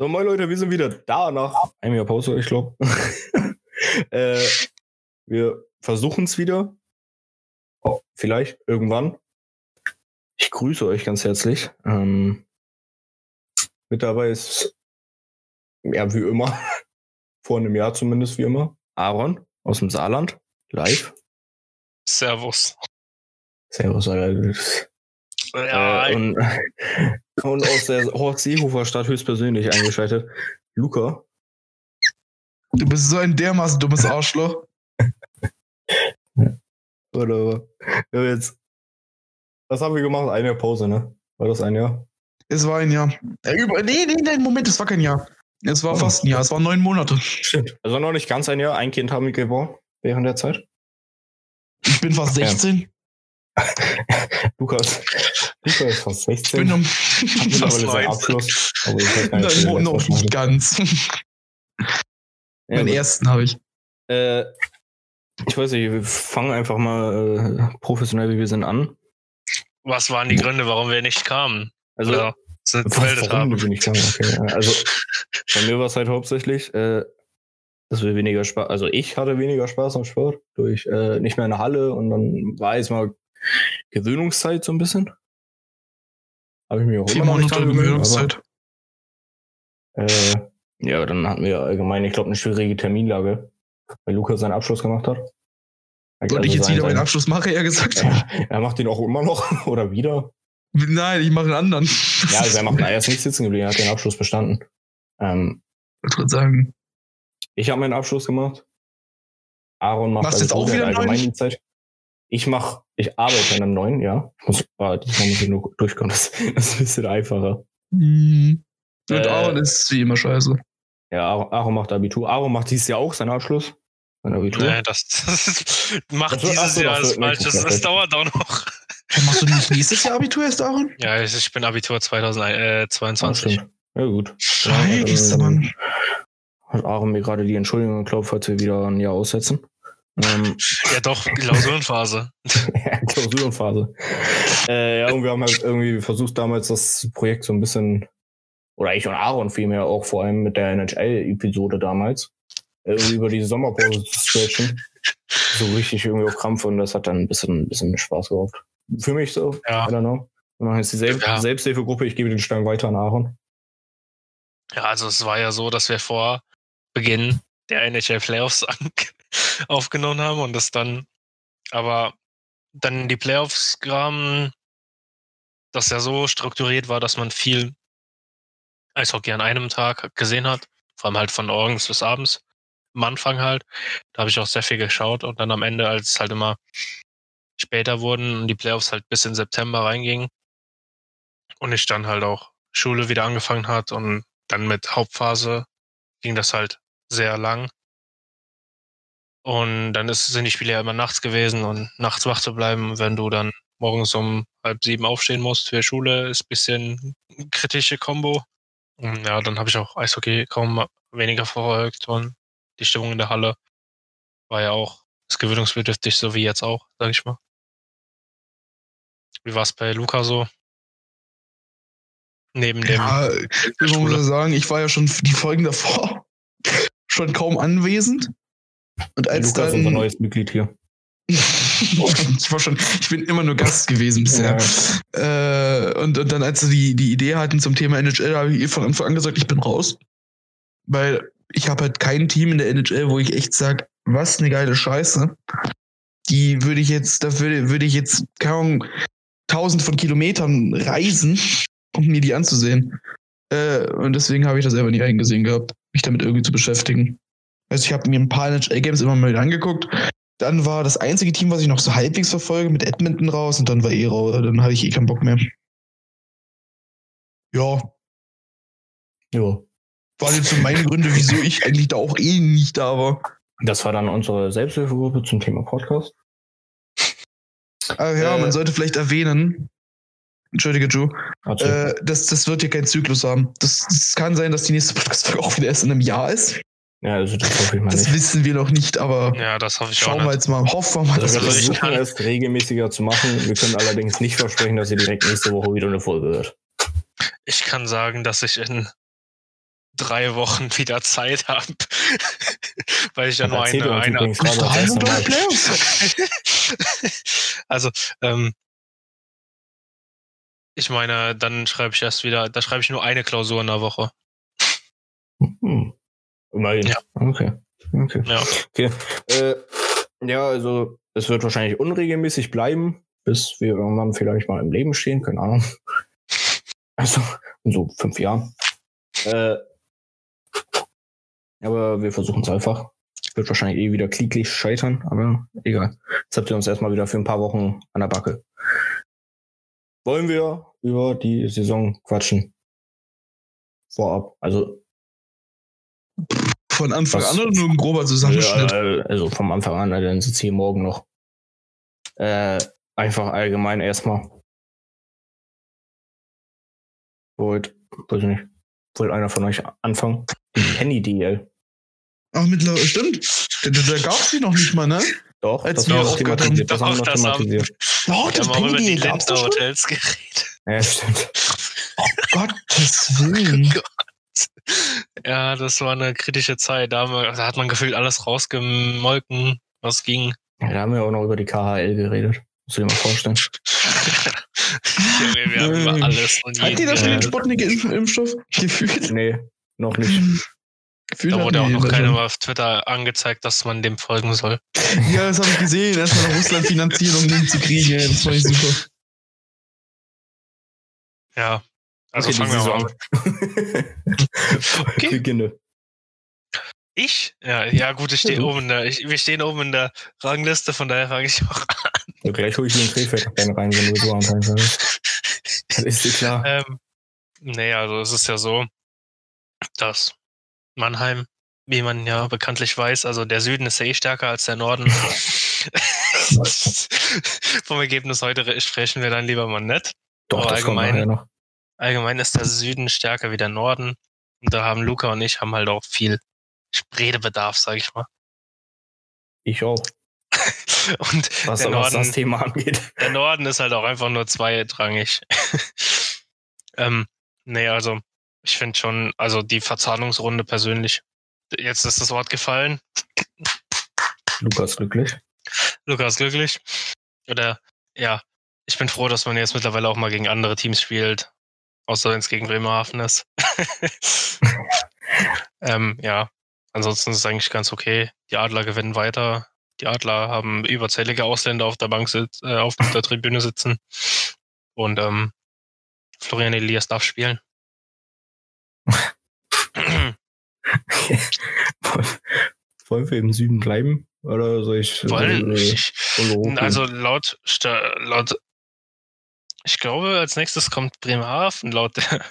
So, moin Leute, wir sind wieder da nach einem Jahr Pause, ich glaube. äh, wir versuchen es wieder. Oh, vielleicht irgendwann. Ich grüße euch ganz herzlich. Ähm, mit dabei ist, ja, wie immer, vor einem Jahr zumindest wie immer, Aaron aus dem Saarland, live. Servus. Servus, Alter. Ja, Äh, und, und aus der Horst Seehofer Stadt höchstpersönlich eingeschaltet. Luca. Du bist so ein dermaßen dummes Arschloch. Oder ja, jetzt. Was haben wir gemacht? Ein Jahr Pause, ne? War das ein Jahr? Es war ein Jahr. Äh, über, nee, nee, nee, Moment, es war kein Jahr. Es war Oh. fast ein Jahr, es waren neun Monate. Stimmt. Also noch nicht ganz ein Jahr. Ein Kind haben wir geboren während der Zeit. Ich bin fast Ja. 16. Lukas. Lukas ist fast Ich 16. bin um fast seinen 19. Abschluss. Aber ich weiß gar nicht, ob wir Nein, noch nicht ganz. Ja, Meinen ersten habe ich. Äh, ich weiß nicht, wir fangen einfach mal äh, professionell, wie wir sind, an. was waren die Gründe, warum wir nicht kamen? Also, Oder sind Was, gemeldet warum haben? wir nicht kamen, okay. Also, bei mir war es halt hauptsächlich, äh, dass wir weniger Spaß, also ich hatte weniger Spaß am Sport durch äh, nicht mehr in der Halle und dann war jetzt mal Gewöhnungszeit so ein bisschen. Habe ich mich auch Vier immer noch nicht Monate aber, äh, ja, dann hatten wir allgemein, ich glaube, eine schwierige Terminlage, weil Lukas seinen Abschluss gemacht hat. Und ich jetzt sein- wieder meinen Abschluss mache, eher gesagt. Ja, er macht den auch immer noch oder wieder. Nein, ich mache einen anderen. Ja, also er macht er ist nicht sitzen geblieben, er hat den Abschluss bestanden. Ähm, Ich würde sagen. Ich habe meinen Abschluss gemacht. Aaron macht Machst du jetzt auch wieder einen allgemein die Zeit. Ich mach, ich arbeite an einem neuen, ja. Ich muss, ah, diesmal muss ich nur durchkommen. Das, das ist ein bisschen einfacher. hm. Und Äh, Aaron ist wie immer scheiße. Ja, Aaron, Aaron macht Abitur. Aaron macht dieses Jahr auch seinen Abschluss. Sein Abitur. Nee, das, das macht ach dieses Jahr das Jahr. Das dauert auch noch. Machst du nicht nächstes Jahr Abitur erst, Aaron? Ja, ich ich bin Abitur Ah, 2022. stimmt. Ja, gut. Scheiße, dann- Mann. Hat Aaron mir gerade die Entschuldigung geglaubt, falls wir wieder ein Jahr aussetzen. Ähm, Ja, doch, Klausurenphase. Klausurenphase. Äh, ja, und wir haben halt irgendwie versucht, damals das Projekt so ein bisschen, oder ich und Aaron vielmehr auch vor allem mit der NHL-Episode damals, äh, irgendwie über die Sommerpause zu stretchen. So richtig irgendwie auf Krampf und das hat dann ein bisschen, ein bisschen Spaß gemacht. Für mich so, Ja. I don't know. Wir machen jetzt die Sel Ja. Selbsthilfegruppe, ich gebe den Stein weiter an Aaron. Ja, also es war ja so, dass wir vor Beginn der NHL Playoffs an- aufgenommen haben und das dann, aber dann die Playoffs kamen, das ja so strukturiert war, dass man viel Eishockey an einem Tag gesehen hat, vor allem halt von morgens bis abends. Am Anfang halt, da habe ich auch sehr viel geschaut und dann am Ende, als es halt immer später wurden und die Playoffs halt bis in September reingingen und ich dann halt auch Schule wieder angefangen hat und dann mit Hauptphase ging das halt sehr lang. Und dann ist, sind die Spiele ja immer nachts gewesen und nachts wach zu bleiben, wenn du dann morgens um halb sieben aufstehen musst für Schule, ist bisschen kritische Kombo. Und ja, dann habe ich auch Eishockey kaum weniger verfolgt und die Stimmung in der Halle war ja auch ist gewöhnungsbedürftig, so wie jetzt auch, sag ich mal. Wie war es bei Luca so? Neben dem Ja, ich muss sagen, ich war ja schon die Folgen davor schon kaum anwesend. Und als Lukas ist unser dann. neues Mitglied hier. ich war schon, ich bin immer nur Gast gewesen bisher. Äh, und, und dann, als sie die, die Idee hatten zum Thema NHL, habe ich ihr von Anfang an gesagt, ich bin raus. Weil ich habe halt kein Team in der NHL, wo ich echt sage, was eine geile Scheiße. Die würde ich jetzt, da würde, würde ich jetzt kaum tausend von Kilometern reisen, um mir die anzusehen. Äh, und deswegen habe ich das selber nicht eingesehen gehabt, mich damit irgendwie zu beschäftigen. Also ich habe mir ein paar NHL-Games immer mal wieder angeguckt. Dann war das einzige Team, was ich noch so halbwegs verfolge, mit Edmonton raus und dann war eh raus. Dann hatte ich eh keinen Bock mehr. Ja, Ja. waren jetzt so meine Gründe, wieso ich eigentlich da auch eh nicht da war. Das war dann unsere Selbsthilfegruppe zum Thema Podcast. Aber ja, Äh. man sollte vielleicht erwähnen, entschuldige Joe, äh, das, das wird hier keinen Zyklus haben. Das, das kann sein, dass die nächste Podcast-Folge auch wieder erst in einem Jahr ist. Ja, also das hoffe ich mal Das nicht. wissen wir noch nicht, aber Ja, das hoffe ich auch schauen wir nicht. jetzt mal. Hoffen wir mal, dass Also wir Also wir versuchen kann- es regelmäßiger zu machen. Wir können allerdings nicht versprechen, dass ihr direkt nächste Woche wieder eine Folge hört. Ich kann sagen, dass ich in drei Wochen wieder Zeit habe. Weil ich ja Das nur eine, uns eine das. Playoffs. also, ähm, ich meine, dann schreibe ich erst wieder, da schreibe ich nur eine Klausur in der Woche. Hm. Immerhin. Ja. Okay. Okay. Ja. Okay. Äh, ja, also es wird wahrscheinlich unregelmäßig bleiben, bis wir irgendwann vielleicht mal im Leben stehen, keine Ahnung. Also in so fünf Jahren. Äh, aber wir versuchen es einfach. Wird wahrscheinlich eh wieder kläglich scheitern, aber egal. Jetzt habt ihr uns erstmal wieder für ein paar Wochen an der Backe. Wollen wir über die Saison quatschen? Vorab. Also Von Anfang Was- an oder nur ein grober Zusammenschnitt? Ja, äh, also vom Anfang an, dann sitzt hier morgen noch. Äh, einfach allgemein erstmal. Wollt, weiß ich nicht. Wollt einer von euch anfangen? Die Penny DL. Ach, mittlerweile, stimmt. Da, da, da gab es die noch nicht mal, ne? Doch, Als das wir wir haben. thematisiert. Das haben wir Doch, noch das thematisiert. Oh, Wir das haben auch über die? Hotels geredet. Ja, stimmt. Gottes Willen. Ja, das war eine kritische Zeit. Da, haben wir, da hat man gefühlt alles rausgemolken, was ging. Ja, da haben wir auch noch über die KHL geredet. Muss ich dir mal vorstellen. Wir haben über alles und Hat die da schon Ja. den Sputnik-Impfstoff? Gefühlt. Nee, noch nicht. Gefühlt Da wurde auch noch den keiner mal auf Twitter angezeigt, dass man dem folgen soll. Ja, das habe ich gesehen. Erstmal nach Russland Finanzierung hinzukriegen. ey. Das war nicht super. Ja. Also Okay, fangen wir mal an. Okay. Beginne. Ich? Ja, ja gut, ich stehe oben in der, ich, wir stehen oben in der Rangliste, von daher fange ich auch an. Ja, gleich hole ich den Krefeld rein, rein, wenn du so anfangen. Das ist dir klar. Ähm, nee, also es ist ja so, dass Mannheim, wie man ja bekanntlich weiß, also der Süden ist ja eh stärker als der Norden. Vom Ergebnis heute re- sprechen wir dann lieber mal nicht. Doch, aber allgemein-. Allgemein ist der Süden stärker wie der Norden. Und da haben Luca und ich haben halt auch viel Redebedarf, sag ich mal. Ich auch. Und Was, der, was das Norden, Thema angeht. der Norden ist halt auch einfach nur zweitrangig. ähm, nee, also ich finde schon, also die Verzahnungsrunde persönlich, jetzt ist das Wort gefallen. Lukas glücklich. Lukas glücklich. Oder ja, ich bin froh, dass man jetzt mittlerweile auch mal gegen andere Teams spielt. Außer wenn es gegen Bremerhaven ist. ähm, ja, ansonsten ist es eigentlich ganz okay. Die Adler gewinnen weiter. Die Adler haben überzählige Ausländer auf der Bank sitz, äh, auf der Tribüne sitzen. Und ähm, Florian Elias darf spielen. Wollen wir im Süden bleiben? Oder soll ich. Wollen, äh, also laut, laut, ich glaube, als nächstes kommt Bremerhaven, laut der,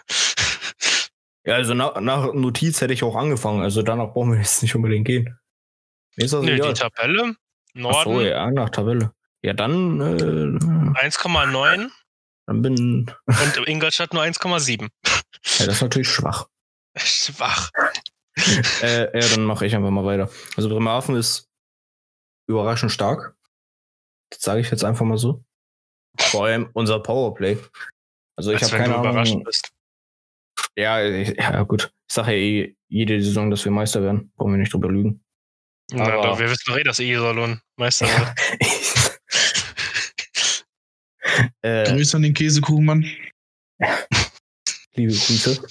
ja, also nach, nach Notiz hätte ich auch angefangen. Also danach brauchen wir jetzt nicht unbedingt gehen. Mir ist das nee, egal. die Tabelle, Ach Norden, so, ja, nach Tabelle. Ja, dann, äh, 1,9 dann bin. und Ingolstadt nur 1,7. Ja, das ist natürlich schwach. Schwach. äh, ja, dann mache ich einfach mal weiter. Also Bremerhaven ist überraschend stark. Das sage ich jetzt einfach mal so. Vor allem unser Powerplay. Also ich habe keine du überrascht Ahnung. bist. Ja, ich, ja, gut. Ich sage ja eh jede Saison, dass wir Meister werden. Brauchen wir nicht drüber lügen. Na, Aber- doch, wir wissen doch eh, dass Iserlohn Meister wird. äh, Grüße an den Käsekuchenmann. liebe Grüße.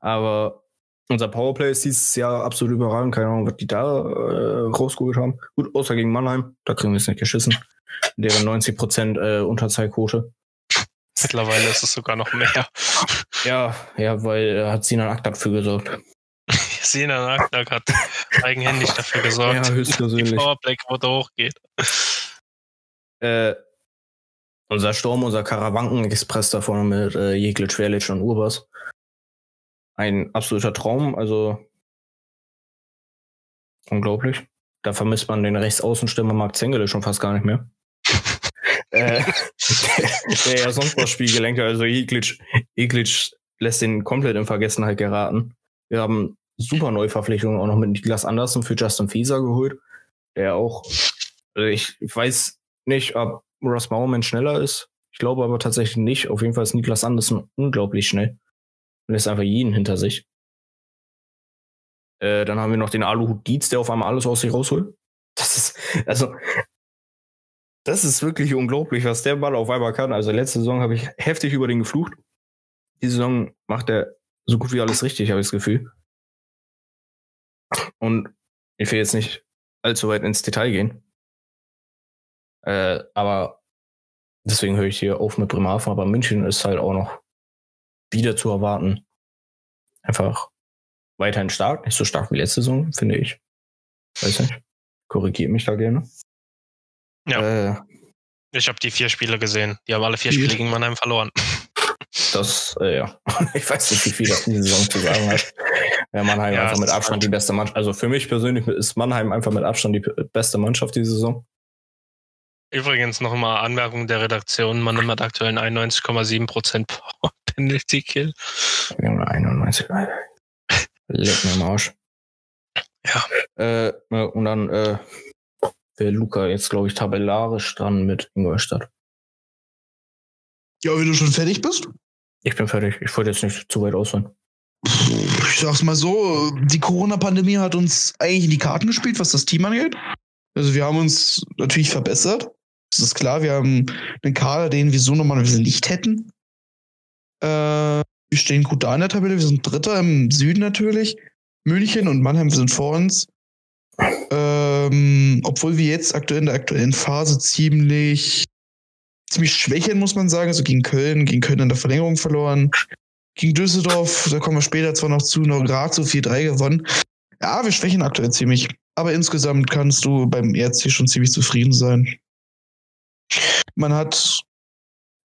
Aber unser Powerplay ist dieses Jahr absolut überragend. Keine Ahnung, was die da äh, rausgeholt haben. Gut, außer gegen Mannheim. Da kriegen wir es nicht geschissen. Deren 90% äh, Unterzahlquote. Mittlerweile ist es sogar noch mehr. Ja, ja, weil äh, hat Sinan Akt dafür gesorgt. Sina Nacknack hat eigenhändig dafür gesorgt, Ja, dass die höchstpersönlich. Powerplay-Quote hochgeht. Äh, unser Sturm, unser Karawanken-Express da vorne mit äh, Jeglitsch, Verlic und Urbas. Ein absoluter Traum, also unglaublich. Da vermisst man den Rechtsaußenstürmer Marc Zengele schon fast gar nicht mehr. äh, der, ja sonst was Spielgelenke, also Jeglitsch, Jeglitsch lässt den komplett in Vergessenheit geraten. Wir haben super Neuverpflichtungen auch noch mit Niklas Andersen für Justin Fieser geholt, der auch, also ich, weiß nicht, ob Ross Mauerman schneller ist. Ich glaube aber tatsächlich nicht. Auf jeden Fall ist Niklas Andersen unglaublich schnell. Und lässt einfach jeden hinter sich. Äh, dann haben wir noch den Aluhut Dietz, der auf einmal alles aus sich rausholt. Das ist, also, das ist wirklich unglaublich, was der Ball auf einmal kann. Also letzte Saison habe ich heftig über den geflucht. Die Saison macht er so gut wie alles richtig, habe ich das Gefühl. Und ich will jetzt nicht allzu weit ins Detail gehen. Äh, aber deswegen höre ich hier auf mit Bremerhaven, aber München ist halt auch noch wieder zu erwarten. Einfach weiterhin stark, nicht so stark wie letzte Saison, finde ich. Weiß nicht. Korrigiert mich da gerne. Ja. Äh, ich habe die vier Spiele gesehen. Die haben alle vier Spiele gegen Mannheim verloren. Das, äh, ja. Ich weiß nicht, wie viel das in dieser Saison zu sagen hat. Ja, Mannheim ja, einfach mit Abstand die beste Mannschaft. Also für mich persönlich ist Mannheim einfach mit Abstand die beste Mannschaft diese Saison. Übrigens noch mal Anmerkung der Redaktion. Mannheim hat aktuell 91,7% Penalty Kill. Wir haben 91. Leck mir am Arsch. Ja. Äh, und dann äh, wäre Luca jetzt, glaube ich, tabellarisch dran mit Ingolstadt. Ja, wenn du schon fertig bist? Ich bin fertig. Ich wollte jetzt nicht zu weit ausholen. Ich sag's mal so, die Corona-Pandemie hat uns eigentlich in die Karten gespielt, was das Team angeht. Also wir haben uns natürlich verbessert. Das ist klar, wir haben einen Kader, den wir so normalerweise nicht hätten. Äh, wir stehen gut da in der Tabelle. Wir sind Dritter im Süden natürlich. München und Mannheim sind vor uns. Ähm, obwohl wir jetzt aktuell in der aktuellen Phase ziemlich, ziemlich schwächeln, muss man sagen. Also gegen Köln, gegen Köln in der Verlängerung verloren. Gegen Düsseldorf, da kommen wir später zwar noch zu, noch gerade so 4-3 gewonnen. Ja, wir schwächen aktuell ziemlich. Aber insgesamt kannst du beim ERC schon ziemlich zufrieden sein. Man hat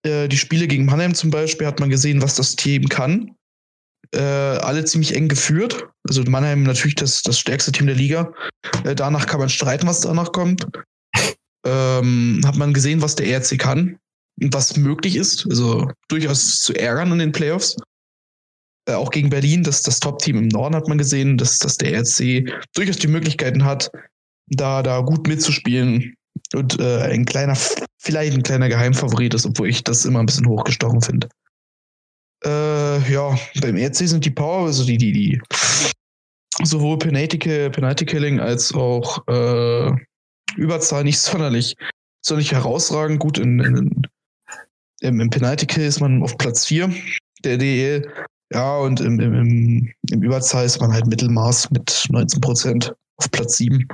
äh, die Spiele gegen Mannheim zum Beispiel, hat man gesehen, was das Team kann. Äh, alle ziemlich eng geführt. Also Mannheim natürlich das, das stärkste Team der Liga. Äh, danach kann man streiten, was danach kommt. Ähm, hat man gesehen, was der ERC kann und was möglich ist. Also durchaus zu ärgern in den Playoffs. Äh, auch gegen Berlin, das, das Top-Team im Norden hat man gesehen, dass, dass der ERC durchaus die Möglichkeiten hat, da, da gut mitzuspielen und äh, ein kleiner, vielleicht ein kleiner Geheimfavorit ist, obwohl ich das immer ein bisschen hochgestochen finde. Äh, ja, beim ERC sind die Power, also die, die, die sowohl Penalty, Penalty Killing als auch äh, Überzahl nicht sonderlich, sonderlich herausragend. Gut, in, in, im, im Penalty Kill ist man auf Platz 4 der DL. Ja, und im, im, im Überzahl ist man halt Mittelmaß mit 19 Prozent auf Platz 7.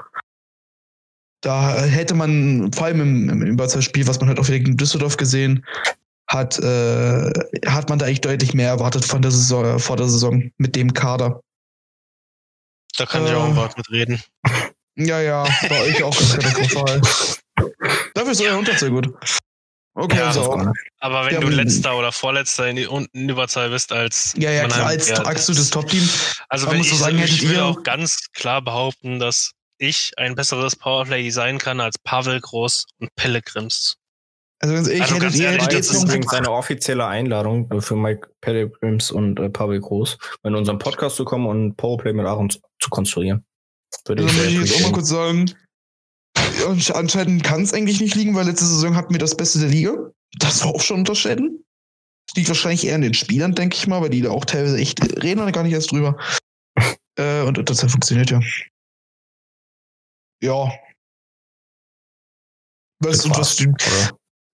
Da hätte man, vor allem im, im Überzahlspiel, was man halt auch wieder gegen Düsseldorf gesehen hat, äh, hat man da eigentlich deutlich mehr erwartet von der Saison, vor der Saison mit dem Kader. Da kann äh, ich auch ein Wort mitreden. Ja, ja, bei euch auch ganz katastrophal. Dafür ist euer Unterzahl gut. Okay, ja, also auch. Aber wenn ja, du letzter oder vorletzter in die unten Überzahl bist als ja ja klar, als ja, absolutes Top-Team. Also wenn ich, sagen, ich will auch ganz klar behaupten, dass ich ein besseres Powerplay designen kann als Pavel Groß und Pellegrims. Also ich also hätte ehrlich, das ist übrigens eine offizielle Einladung für Mike Pellegrims und äh, Pavel Groß, in unserem Podcast zu kommen und Powerplay mit Aaron zu konstruieren. Würde also ich, jetzt auch mal kurz sagen, anscheinend kann es eigentlich nicht liegen, weil letzte Saison hatten wir das Beste der Liga. Das war auch schon unterscheiden. Das liegt wahrscheinlich eher an den Spielern, denke ich mal, weil die da auch teilweise echt reden gar nicht erst drüber. äh, und das hat funktioniert ja. Ja. Was, und was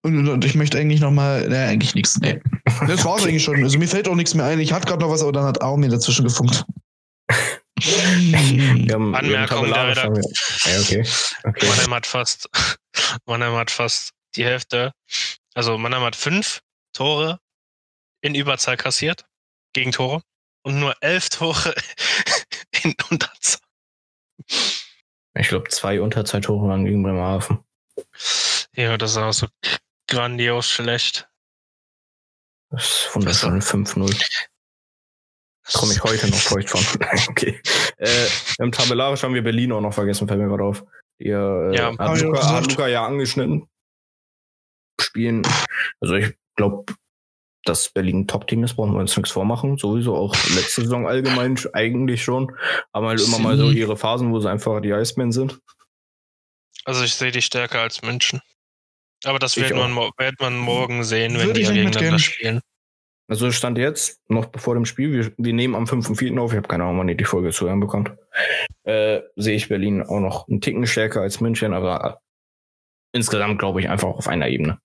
und, und, und, ich möchte eigentlich noch mal, ne, eigentlich nichts. Nee. Das war's eigentlich schon. Also mir fällt auch nichts mehr ein. Ich hatte gerade noch was, aber dann hat Armin dazwischen gefunkt. haben, Anmerkung der Redaktion. Ja, okay. okay. Mannheim hat fast, Mannheim hat fast die Hälfte. Also Mannheim hat fünf Tore in Überzahl kassiert, gegen Tore, und nur elf Tore in Unterzahl. Ich glaube, zwei Unterzahltore waren gegen Bremerhaven. Ja, das ist auch so grandios schlecht. Das ist wundervoll, 5-0. Komme ich heute noch feucht von. okay. Äh, Im Tabellarisch haben wir Berlin auch noch vergessen, fällt mir gerade auf. Ihr äh, ja, hat, Luca, hat Luca ja angeschnitten. Spielen. Also ich glaube, dass Berlin ein Top-Team ist, brauchen wir uns nichts vormachen. Sowieso auch letzte Saison allgemein eigentlich schon. Aber halt immer mal so ihre Phasen, wo sie einfach die Icemen sind. Also ich sehe die stärker als München. Aber das wird man, wird man morgen sehen, wenn Würde die gegeneinander spielen. Also stand jetzt, noch bevor dem Spiel, wir, wir nehmen am 5.4. auf, ich habe keine Ahnung, wann ihr die Folge zu hören bekommt. äh, sehe ich Berlin auch noch einen Ticken stärker als München, aber insgesamt glaube ich einfach auf einer Ebene.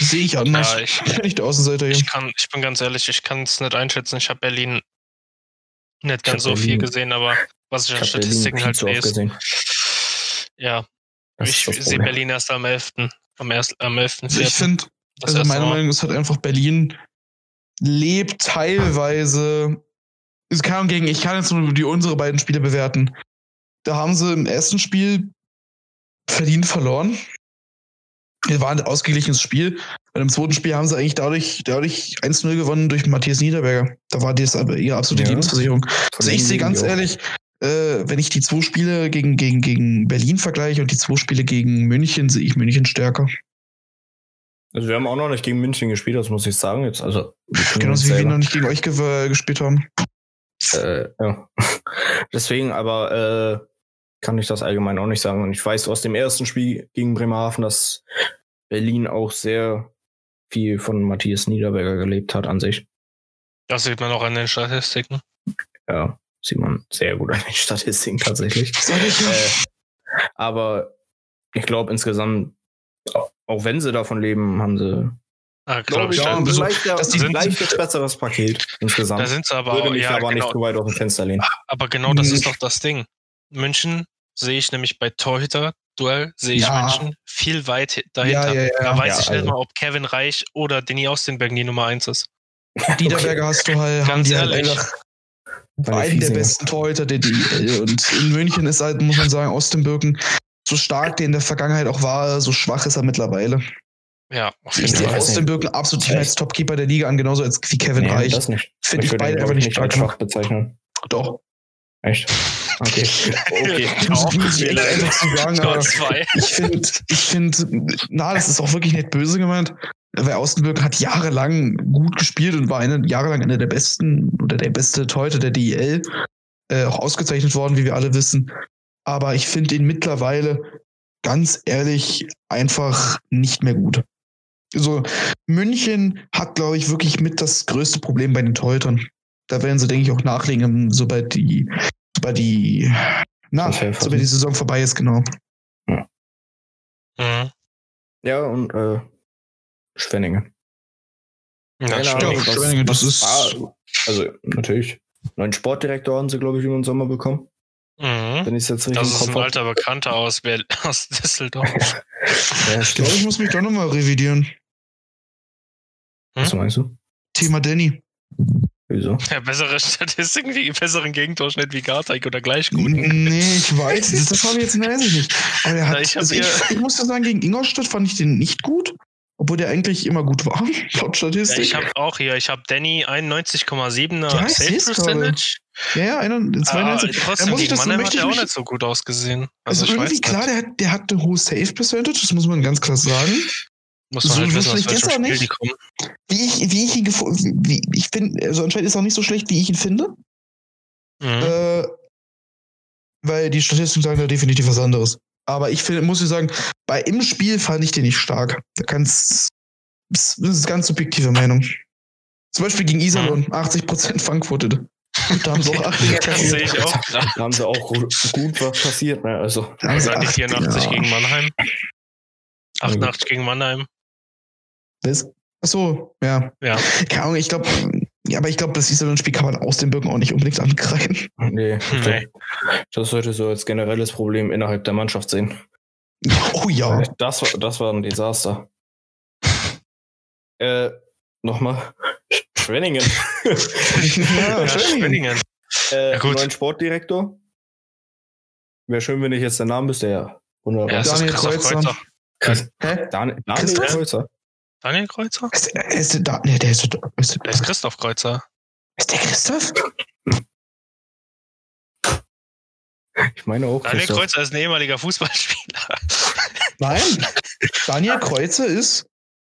Sehe ich anders. Ja, ich- bin nicht der Außenseiter hier. Ich kann, ich bin ganz ehrlich, ich kann es nicht einschätzen. Ich habe Berlin nicht Ich ganz so viel Berlin- gesehen, aber was ich Ich an Statistiken viel halt lese. gesehen. Ja, Das ich ist sehe. Berlin erst am 11. Am, erst, am 11. Also ich finde, also meiner. Meinung nach ist halt einfach Berlin lebt teilweise. Es kann gegen, ich kann jetzt nur die unsere beiden Spiele bewerten. Da haben sie im ersten Spiel verdient verloren. War ein ausgeglichenes Spiel. Und im zweiten Spiel haben sie eigentlich dadurch, dadurch 1-0 gewonnen durch Matthias Niederberger. Da war das aber ihre absolute Ja. Lebensversicherung. Also ich sehe ganz ehrlich, äh, wenn ich die zwei Spiele gegen, gegen, gegen Berlin vergleiche und die zwei Spiele gegen München, sehe ich München stärker. Also wir haben auch noch nicht gegen München gespielt, das muss ich sagen. Jetzt, also Genauso wie wir noch nicht gegen euch ge gespielt haben. Äh, ja. Deswegen aber äh, kann ich das allgemein auch nicht sagen. Und ich weiß aus dem ersten Spiel gegen Bremerhaven, dass Berlin auch sehr viel von Matthias Niederberger gelebt hat an sich. Das sieht man auch an den Statistiken. Ja, sieht man sehr gut an den Statistiken tatsächlich. Ja. Äh, aber ich glaube insgesamt, auch- wenn sie davon leben, haben sie, Ah, glaube glaub ich, ja, leichter- dass die- ein leichtes besseres Paket da insgesamt. sind sie aber Würde auch, mich ja, aber nicht genau, so weit aus dem Fenster lehnen. aber genau das ist Nicht. doch das Ding. München sehe ich nämlich bei Torhüter-Duell, sehe ich Ja. München viel weit hi- dahinter. Ja, ja, ja. Da weiß Ja, ich nicht also- mal, ob Kevin Reich oder Denny Austenberg die Nummer 1 ist. Niederberger hast du halt, haben Ganz die halt ehrlich. einfach Meine einen der besten Torhüter der DL. Und in München ist halt, muss man sagen, Birken, so stark der in der Vergangenheit auch war, so schwach ist er mittlerweile. Ja, auf Ich jeden Fall. nicht. Birken absolut nicht als Topkeeper der Liga an, genauso als wie Kevin Nee, Reich. das nicht. Finde ich würde beide einfach ich, nicht stark schwach bezeichnen. Doch. Echt? Okay. okay. Auch ich so sagen, finde, ich finde, na, das ist auch wirklich nicht böse gemeint. Weil Austenbürg hat jahrelang gut gespielt und war eine, jahrelang einer der besten oder der beste Torhüter der DEL. Äh, auch ausgezeichnet worden, wie wir alle wissen. Aber ich finde ihn mittlerweile ganz ehrlich einfach nicht mehr gut. Also München hat, glaube ich, wirklich mit das größte Problem bei den Torhütern. Da werden sie, denke ich, auch nachlegen, sobald die, sobald die, na, sobald die Saison vorbei ist, genau. Mhm. Ja, und äh, Schwenningen. Ja, stimmt. Ahnung, Ja, was- Schwenningen, das was ist- war- Also, natürlich. Neuen Sportdirektor haben sie, glaube ich, über den Sommer bekommen. Mhm. Wenn jetzt Das ist Kopf ein alter Bekannter aus, Berl aus Düsseldorf. Ja, Ich glaube, ich muss mich doch nochmal revidieren. Was meinst du? Thema Danny. Wieso? Ja, bessere Statistiken, wie besseren Gegentorschnitt wie Garteig oder gleich gut. Nee, ich weiß. Das, das habe ich jetzt, weiß ich nicht. Aber der hat, ich also ich, ich muss ja sagen, gegen Ingolstadt fand ich den nicht gut. Obwohl der eigentlich immer gut war, laut Ja, Statistik. ich habe auch hier, ich habe Danny 91,7er Ja, Save. Percentage. ja, ja, einer, Aber 92. Ah, trotzdem, muss ich das- Mannheim hat er auch nicht so gut ausgesehen. Also, Also, irgendwie klar, nicht. der hat, der hat eine hohe Save-Percentage, das muss man ganz klar sagen. Muss man so halt wissen, schlecht ist er Spiel nicht. Wie ich, wie ich ihn gefunden, wie, ich finde, also anscheinend ist er auch nicht so schlecht, wie ich ihn finde. Mhm. Äh, weil die Statistiken sagen da definitiv was anderes. Aber ich finde, muss ich sagen, bei im Spiel fand ich den nicht stark. Da kannst das ist ganz subjektive Meinung. Zum Beispiel gegen Iserlohn, 80% Fangquote. Und da haben sie auch 8 Dinger das sehe ich auch. Da haben sie auch gut, was passiert. Ne? Also, Da haben sie Sagen die acht 84 Dinger. gegen Mannheim. 88 gegen Mannheim. Was? Ach so, ja. Ja. Keine Ahnung, ich glaube, ja, aber ich glaube, das Iserlohn-Spiel kann man aus den Birken auch nicht unbedingt angreifen. nee, Nee. das sollte so als generelles Problem innerhalb der Mannschaft sehen. Oh ja. Das, war, das war ein Desaster. äh, nochmal. Schwenningen. ja, Schwenningen. Schwenningen. äh, Ja. Neuen Sportdirektor. Wäre schön, wenn ich jetzt den Namen wüsste. Ja, wunderbar. Ja, ist Daniel Kreuzer. Kreuzer. Hä? Dan Daniel Christoph? Kreuzer. Daniel Kreuzer? Ist, der- ist der da? Nee, der ist, ist, Der ist Christoph Kreuzer. ist der Christoph? Ich meine auch Daniel Christoph. Kreuzer ist ein ehemaliger Fußballspieler. Nein. Daniel Kreuzer ist,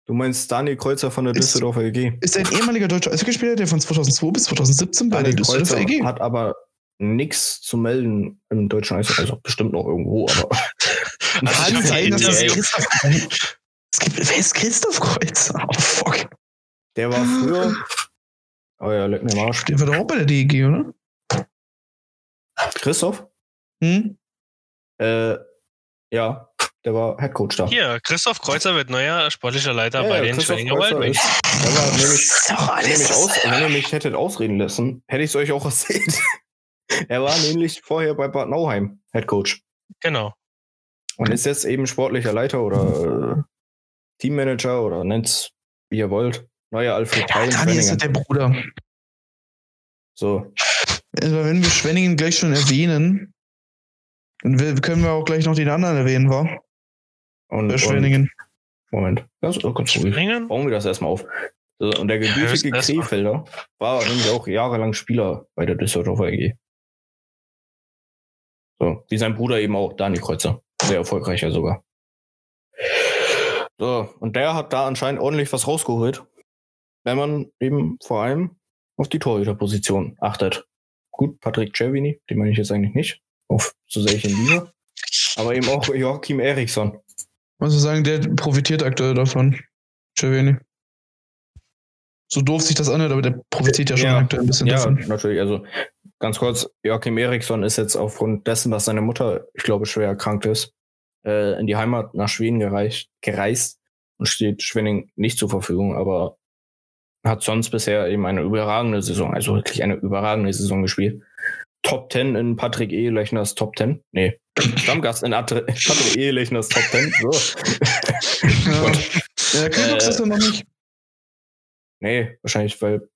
Du meinst Daniel Kreuzer von der Ist- Düsseldorfer EG. ist ein ehemaliger deutscher Eishockeyspieler, der von 2002 bis 2017 bei der Daniel Düsseldorfer Kreuzer EG. hat aber nichts zu melden im deutschen Eishockey. Also bestimmt noch irgendwo, aber Also Kann sein, dass es Interview- Christoph es gibt, Wer ist Christoph Kreuzer? Oh fuck. der war früher. Oh ja, leck mir am Arsch. Der war doch auch bei der DEG, oder? Christoph? Hm? Äh, ja, der war Headcoach da. Hier, Christoph Kreuzer wird neuer sportlicher Leiter Ja, bei ja, den Christoph Schwenninger ist- Der war nämlich, doch wenn ihr, mich aus, wenn ihr mich hättet ausreden lassen, hätte ich es euch auch erzählt. er war nämlich vorher bei Bad Nauheim Headcoach Genau. und ist jetzt eben sportlicher Leiter oder äh, Teammanager oder nennt's wie ihr wollt. Neuer Alfred Ja, Teil in Dani ist halt Schwenningen. der Bruder. So, Also wenn wir Schwenningen gleich schon erwähnen, dann können wir auch gleich noch den anderen erwähnen, wa? und, Bei und Schwenningen. Moment, ganz, oh, ganz ruhig. Schwenningen? Bauen wir das erstmal auf. So, und der Ja, gebürtige das mal. Krefelder war nämlich auch jahrelang Spieler bei der Düsseldorfer EG. So, wie sein Bruder eben auch, Dani Kreuzer. Sehr erfolgreicher sogar. So, und der hat da anscheinend ordentlich was rausgeholt, wenn man eben vor allem auf die Torhüterposition achtet. Gut, Patrick Cervini, den meine ich jetzt eigentlich nicht, auf so sehr ich ihn liebe. Aber eben auch Joachim Eriksson. Muss ich sagen, der profitiert aktuell davon. Cervini. So doof sich das anhört, aber der profitiert ja schon Ja. aktuell ein bisschen Ja, davon. natürlich. Also ganz kurz, Joachim Eriksson ist jetzt aufgrund dessen, dass seine Mutter, ich glaube, schwer erkrankt ist, äh, in die Heimat nach Schweden gereist, gereist und steht Schwenning nicht zur Verfügung, aber hat sonst bisher eben eine überragende Saison, also wirklich eine überragende Saison gespielt. Top 10 in Patrick Ehelechners Top 10. Nee, Stammgast in Atre- Patrick Ehelechners Top 10. So. Ja. Äh, ist er noch nicht. Nee, wahrscheinlich, weil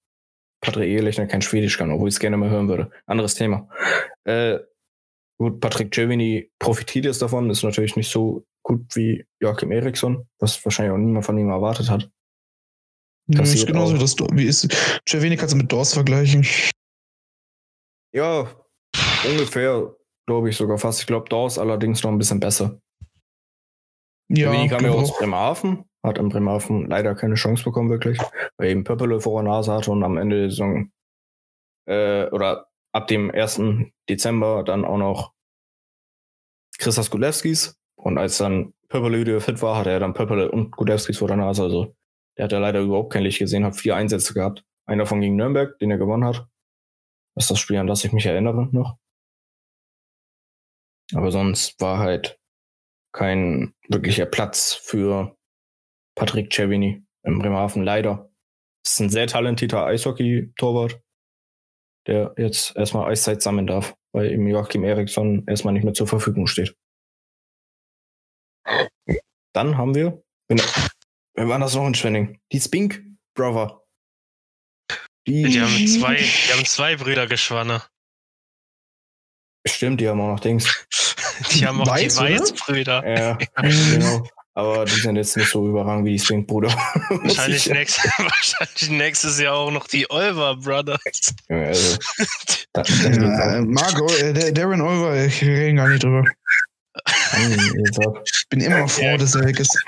Patrick Ehelechner kein Schwedisch kann, obwohl ich es gerne mal hören würde. Anderes Thema. Äh, gut, Patrick Cervini profitiert jetzt davon, ist natürlich nicht so gut wie Joachim Eriksson, was wahrscheinlich auch niemand von ihm erwartet hat. Ja, ist genauso auch. wie das wie ist. Cervini kannst du mit Dors vergleichen. Ja, ungefähr, glaube ich sogar fast. Ich glaube, Dawes allerdings noch ein bisschen besser. Ja, Cervini kam ja aus. Bremerhaven, hat in Bremerhaven leider keine Chance bekommen, wirklich, weil eben Pöppele vor der Nase hatte und am Ende der Saison äh, oder ab dem 1. Dezember dann auch noch Christas Gulewskis und als dann Pöppele wieder fit war, hatte er dann Pöppele und Gulewskis vor der Nase, also der hat ja leider überhaupt kein Licht gesehen, hat vier Einsätze gehabt. Einer von gegen Nürnberg, den er gewonnen hat. Das ist das Spiel, an das ich mich erinnere noch. Aber sonst war halt kein wirklicher Platz für Patrick Cervini im Bremerhaven, leider. Ist ein sehr talentierter Eishockey-Torwart, der jetzt erstmal Eiszeit sammeln darf, weil eben Joachim Eriksson erstmal nicht mehr zur Verfügung steht. Dann haben wir, wen, wer war das noch in Schwenning? Die Spink Brother. Die, Die haben zwei, die haben zwei Brüder geschwanne. stimmt, die haben auch noch Dings. Die haben auch Weiß, die? Weißbrüder. Ja, genau. Aber die sind jetzt nicht so überragend wie die Spink-Brüder. Wahrscheinlich, nächst, wahrscheinlich nächstes Jahr auch noch die Olver Brothers. Ja, also, da, Ja, Marco, äh, Darren Olver, ich rede gar nicht drüber. ab. Hm. Ich bin immer froh, Ja. dass er weg ist.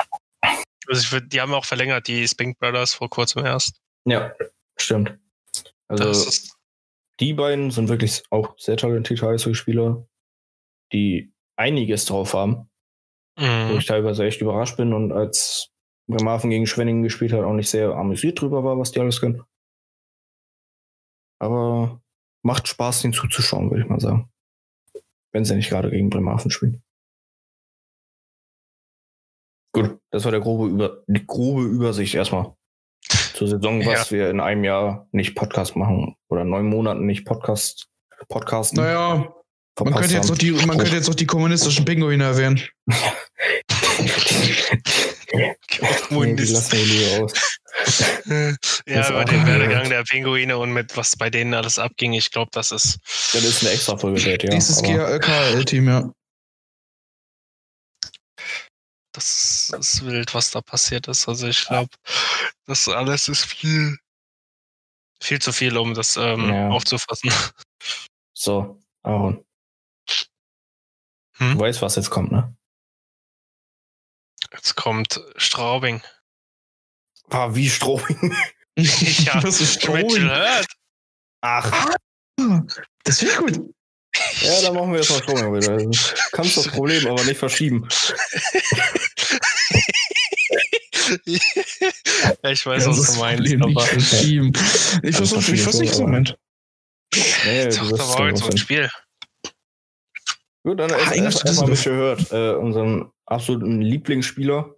Also ich würd, die haben auch verlängert, die Spink Brothers vor kurzem erst. Ja, stimmt. Also, die beiden sind wirklich auch sehr talentierte Eishockeyspieler, die einiges drauf haben, wo Mhm. ich teilweise echt überrascht bin und als Bremerhaven gegen Schwenningen gespielt hat, auch nicht sehr amüsiert drüber war, was die alles können. Aber macht Spaß, den zuzuschauen, würde ich mal sagen. Wenn sie nicht gerade gegen Bremerhaven spielen. Gut, das war der grobe Über die grobe Übersicht erstmal zur Saison, was wir in einem Jahr nicht Podcast machen oder neun Monaten nicht Podcast podcasten. Naja, man könnte, jetzt noch die, man könnte jetzt noch die kommunistischen Pinguine erwähnen. nee, lieber aus. ja, Das über auch den Werdegang der Pinguine und mit was bei denen alles abging, ich glaube, das ist Das ist eine extra Folge wert, ja. Nächstes aber- KL-Team, ja. das ist wild, was da passiert ist. Also ich glaube, das alles ist viel, viel zu viel, um das ähm, Ja. aufzufassen. So, Aaron. Hm? Du weißt, was jetzt kommt, ne? Jetzt kommt Straubing. Ah, wie Strobing. Ja, das ist. Hurt. Ach, Das finde ich gut. ja, dann machen wir jetzt mal Strobing wieder. Also, Kannst das Problem aber nicht verschieben. ja, ich weiß, Ja, was das du meinst, aber verschieben. Ich versuche ich verschieben versuche schon, nicht so Moment. Nee, das doch es heute dann so ein. Spiel. Gut, dann Ah, erst- erstmal Düsseldorf. mitgehört. Äh, unseren absoluten Lieblingsspieler.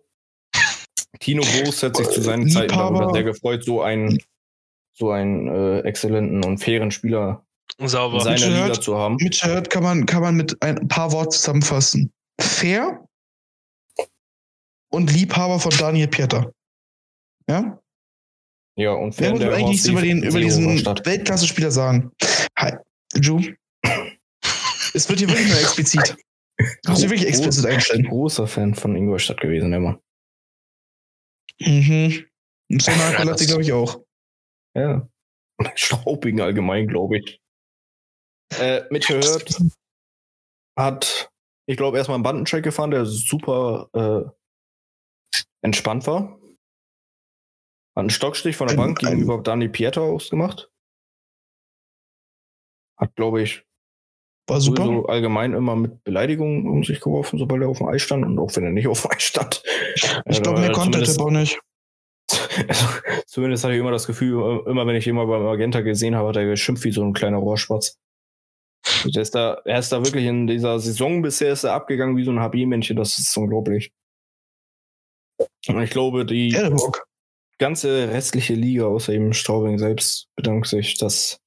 Tino Boos hat sich zu seinen Zeiten Liebhaber. darüber sehr gefreut, so einen, so einen äh, exzellenten und fairen Spieler in Sauber. seiner Mitchell Liga Hurt. zu haben. Mit Shirt kann man, kann man mit ein paar Worten zusammenfassen. Fair und Liebhaber von Daniel Pieter. Ja? Ja, und Wer Fan muss eigentlich nichts über, den, über diesen. Weltklasse-Spieler sagen? Hi, Ju. Es wird hier wirklich nur explizit. Du musst wirklich explizit einstellen. Großer Fan von Ingolstadt gewesen, Mann. Mhm. Und so nah Ja, glaube ich auch. Ja. Straubing allgemein, glaube ich. Äh, Mitchell Hurt hat, ich glaube, erstmal einen Bandencheck gefahren, der super äh, entspannt war. Hat einen Stockstich von der Bank gegenüber Dani Pieter ausgemacht. Hat, glaube ich, War super. sowieso allgemein immer mit Beleidigungen um sich geworfen, sobald er auf dem Eis stand und auch wenn er nicht auf dem Eis stand. ich glaube, mehr Äh, konnte der zumindest- Tipp auch nicht. also, zumindest hatte ich immer das Gefühl, immer wenn ich ihn mal beim Magenta gesehen habe, hat er geschimpft wie so ein kleiner Rohrspatz. Der ist da, er ist da wirklich in dieser Saison bisher ist er abgegangen wie so ein HB-Männchen, das ist unglaublich. Und ich glaube, die ganze restliche Liga außer eben Straubing selbst bedankt sich, dass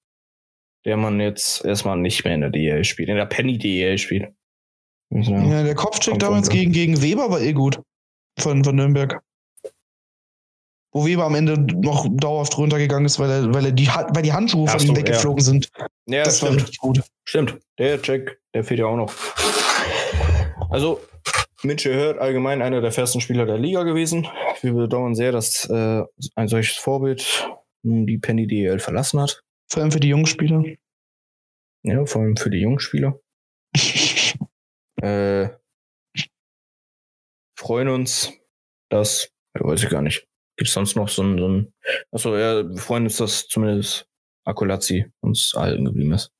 der Mann jetzt erstmal nicht mehr in der DL spielt, in der Penny DL spielt. Ja. Ja, der Kopfcheck damals gegen, gegen Weber war eh gut. Von, von Nürnberg. Wo Weber am Ende noch dauerhaft runtergegangen ist, weil er, weil er die, weil die Handschuhe Ach von so, ihm ja. weggeflogen sind. Ja, das war stimmt. richtig gut. Stimmt, der Check, der fehlt ja auch noch. Also, Mitchell Hurt allgemein einer der festen Spieler der Liga gewesen. Wir bedauern sehr, dass äh, ein solches Vorbild nun die Penny DL verlassen hat. Vor allem für die jungen Spieler. Ja, vor allem für die jungen Spieler. Äh, freuen uns, dass, ja, weiß ich gar nicht, gibt es sonst noch so ein, so ein achso, ja, wir freuen uns, dass zumindest Akolazzi uns erhalten geblieben ist.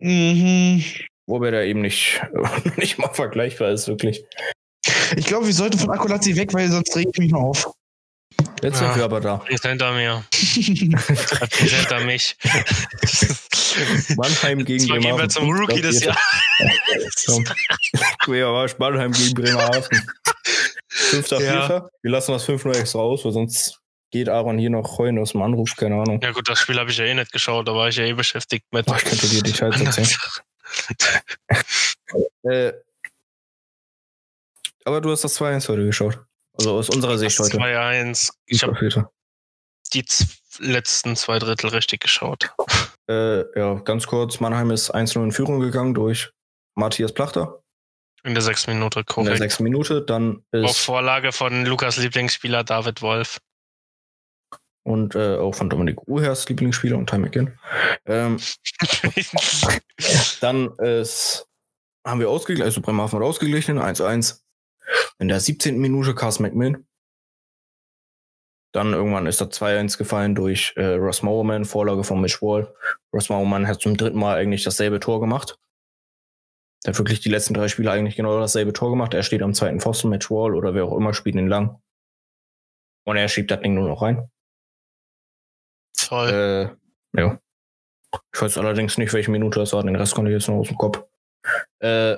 mhm. Wobei der eben nicht, nicht mal vergleichbar ist, wirklich. Ich glaube, wir sollten von Akolazzi weg, weil sonst reg ich mich noch auf. Jetzt sind wir aber da. Ist hinter mir. Ist hinter mich. Mannheim gegen Zwar gehen wir Bremerhaven. zum Rookie des Jahres. Ja, war Mannheim gegen Bremerhaven. Fünfter, Ja. Vierter. Wir lassen das 5-0 extra aus, weil sonst geht Aaron hier noch heulen aus dem Anruf, keine Ahnung. Ja gut, das Spiel habe ich ja eh nicht geschaut, da war ich ja eh beschäftigt mit. Boah, ich könnte dir Details erzählen. äh, aber du hast das 2-1 heute geschaut. Also aus unserer Sicht heute. 2-1. Ich habe die letzten zwei Drittel richtig geschaut. Äh, ja, ganz kurz. Mannheim ist 1-0 in Führung gegangen durch Matthias Plachter In der sechsten Minute, in der korrekt. sechsten Minute. Dann Auf ist Vorlage von Lukas Lieblingsspieler David Wolf. und äh, auch von Dominik Uhers Lieblingsspieler und Ty McGinn. Ähm, dann ist, haben wir ausgeglichen, also Bremerhaven hat ausgeglichen, 1-1. In der 17. Minute Carsten McMillan. Dann irgendwann ist da 2-1 gefallen durch äh, Ross Mowerman, Vorlage von Mitch Wall. Ross Mowerman hat zum dritten Mal eigentlich dasselbe Tor gemacht. Der hat wirklich die letzten drei Spiele eigentlich genau dasselbe Tor gemacht. Er steht am zweiten Pfosten, Mitch Wall oder wer auch immer spielt ihn lang. Und er schiebt das Ding nur noch rein. Toll. Äh, ja. Ich weiß allerdings nicht, welche Minute das war. Den Rest konnte ich jetzt noch aus dem Kopf. Äh,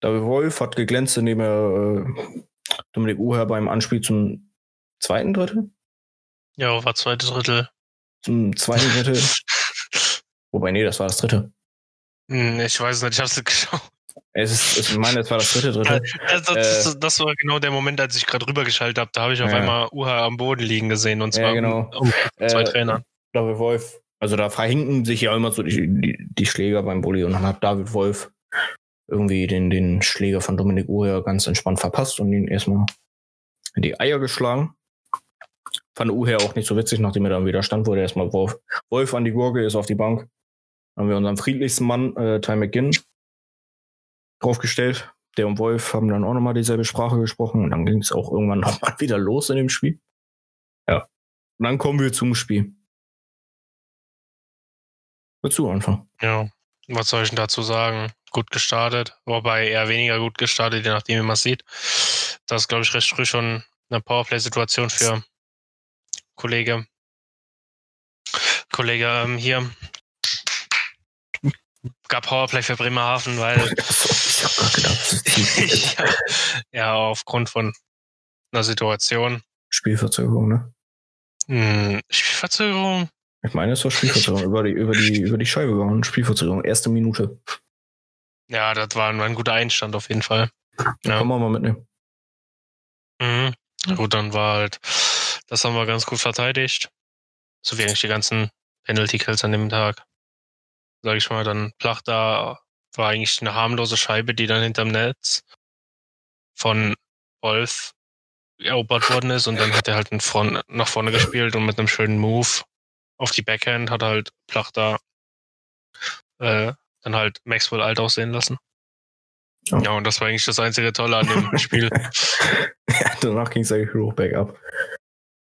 David Wolf hat geglänzt, indem er äh, Dominik Uher beim Anspiel zum zweiten Drittel? Ja, war zweite Drittel. Zum zweiten Drittel. Wobei, nee, das war das dritte. Hm, Ich weiß nicht, ich hab's nicht geschaut. Es ist, ich meine, es war das dritte Drittel. Das, das, das war genau der Moment, als ich gerade rübergeschaltet habe. Da habe ich auf Ja. einmal Uha am Boden liegen gesehen und Ja, zwar genau. um, um zwei Äh, Trainern. David Wolf, also da verhinken sich ja immer so die, die, die Schläger beim Bulli und dann hat David Wolf irgendwie den, den Schläger von Dominik Uher ganz entspannt verpasst und ihn erstmal in die Eier geschlagen. Fand Uher auch nicht so witzig, nachdem er dann wieder stand, wurde erstmal Wolf, Wolf an die Gurgel, ist auf die Bank. Dann haben wir unseren friedlichsten Mann, äh, Ty McGinn, draufgestellt. Der und Wolf haben dann auch nochmal dieselbe Sprache gesprochen und dann ging es auch irgendwann nochmal wieder los in dem Spiel. Ja. Und dann kommen wir zum Spiel. Willst du anfangen? Ja, was soll ich denn dazu sagen? Gut gestartet, wobei eher weniger gut gestartet, je nachdem, wie man es sieht. Das ist, glaube ich, recht früh schon eine Powerplay-Situation für Kollege. Kollege ähm, hier. gab Powerplay für Bremerhaven, weil ja, ja, aufgrund von einer Situation. Spielverzögerung, ne? Hm, Spielverzögerung? Ich meine, es war Spielverzögerung. über, die, über, die, über die Scheibe gehauen. Spielverzögerung. Erste Minute. Ja, das war ein, ein guter Einstand auf jeden Fall. Ja. Kann man mal mitnehmen. Mhm. Gut, dann war halt, das haben wir ganz gut verteidigt. So wie eigentlich die ganzen Penalty Kills an dem Tag. Sag ich mal, dann Plach da war eigentlich eine harmlose Scheibe, die dann hinterm Netz von Wolf erobert worden ist und dann hat er halt in Front, nach vorne gespielt und mit einem schönen Move auf die Backhand hat halt Plach da äh, dann halt Maxwell alt aussehen lassen. Ja. Ja, und das war eigentlich das einzige Tolle an dem Spiel. ja, danach ging es eigentlich hoch bergab.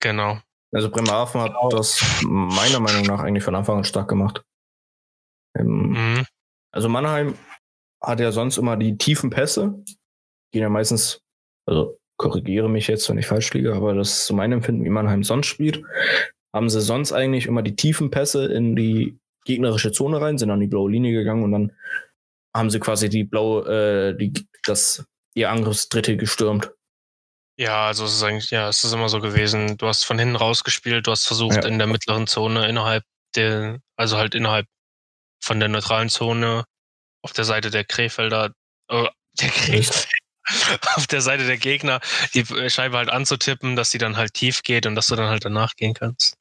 Genau. Also Bremerhaven hat das meiner Meinung nach eigentlich von Anfang an stark gemacht. Ähm, Mhm. Also Mannheim hat ja sonst immer die tiefen Pässe. Gehen ja meistens, also korrigiere mich jetzt, wenn ich falsch liege, aber das ist zu meinem Empfinden, wie Mannheim sonst spielt. Haben sie sonst eigentlich immer die tiefen Pässe in die gegnerische Zone rein, sind an die blaue Linie gegangen und dann haben sie quasi die blaue, äh, die, das, ihr Angriffsdrittel gestürmt. Ja, also es ist eigentlich, ja, es ist immer so gewesen. Du hast von hinten rausgespielt, du hast versucht Ja. in der mittleren Zone innerhalb der, also halt innerhalb von der neutralen Zone auf der Seite der Krefelder, äh, der Krefeld, auf der Seite der Gegner die Scheibe halt anzutippen, dass sie dann halt tief geht und dass du dann halt danach gehen kannst.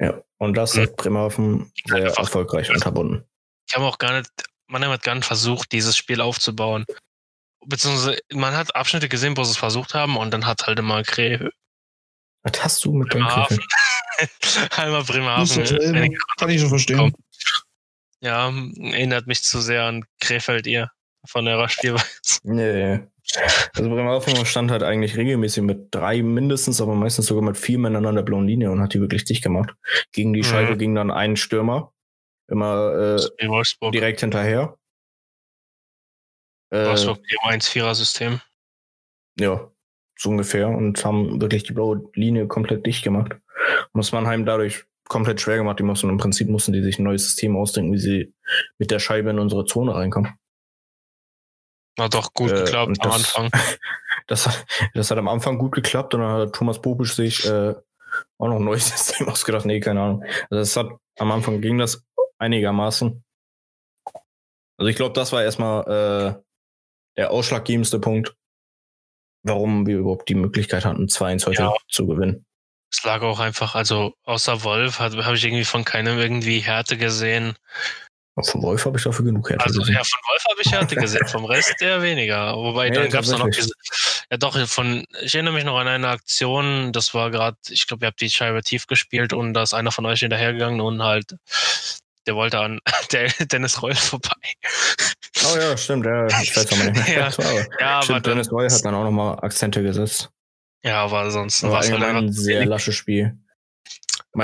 Ja, und das Mhm. hat Bremerhaven sehr Einfach- erfolgreich unterbunden. Ich habe auch gar nicht, man hat gar nicht versucht, dieses Spiel aufzubauen. Beziehungsweise man hat Abschnitte gesehen, wo sie es versucht haben und dann hat halt immer Kre Was hast du mit Bremerhaven, einmal Bremerhaven ich, äh, kann ich schon verstehen. Komm. Ja, erinnert mich zu sehr an Krefeld ihr von ihrer Spielweise. Nee. Also Bremerhaven stand halt eigentlich regelmäßig mit drei mindestens, aber meistens sogar mit vier Männern an der blauen Linie und hat die wirklich dicht gemacht. Gegen die Mhm. Scheibe ging dann ein Stürmer immer äh, direkt hinterher. Äh, Wolfsburg im 1-4er-System. ja, so ungefähr und haben wirklich die blaue Linie komplett dicht gemacht. Muss Mannheim dadurch komplett schwer gemacht. Die mussten im Prinzip mussten die sich ein neues System ausdenken, wie sie mit der Scheibe in unsere Zone reinkommen. Hat doch gut Äh, geklappt am das- Anfang. Das hat, das hat am Anfang gut geklappt und dann hat Thomas Bobisch sich äh, auch noch ein neues System ausgedacht. Nee, keine Ahnung. Also es hat am Anfang ging das einigermaßen. Also ich glaube, das war erstmal äh, der ausschlaggebendste Punkt, warum wir überhaupt die Möglichkeit hatten, 2-1 heute Ja. zu gewinnen. Es lag auch einfach, also außer Wolf habe ich irgendwie von keinem irgendwie Härte gesehen. Auch Von Wolf habe ich dafür genug Härte Also gesehen. ja, von Wolf habe ich Härte gesehen, vom Rest eher weniger. Wobei Nee, dann gab es noch diese, ja doch, von, ich erinnere mich noch an eine Aktion, das war gerade, ich glaube, ihr habt die Scheibe tief gespielt und da ist einer von euch hinterhergegangen und halt, der wollte an der Dennis Reul vorbei. Oh ja, stimmt. Ja, ich weiß mal nicht. Ja. Aber- Ja, aber stimmt, dann, Dennis Roy hat dann auch nochmal Akzente gesetzt. ja, aber Aber war es halt ein sehr lasches Spiel.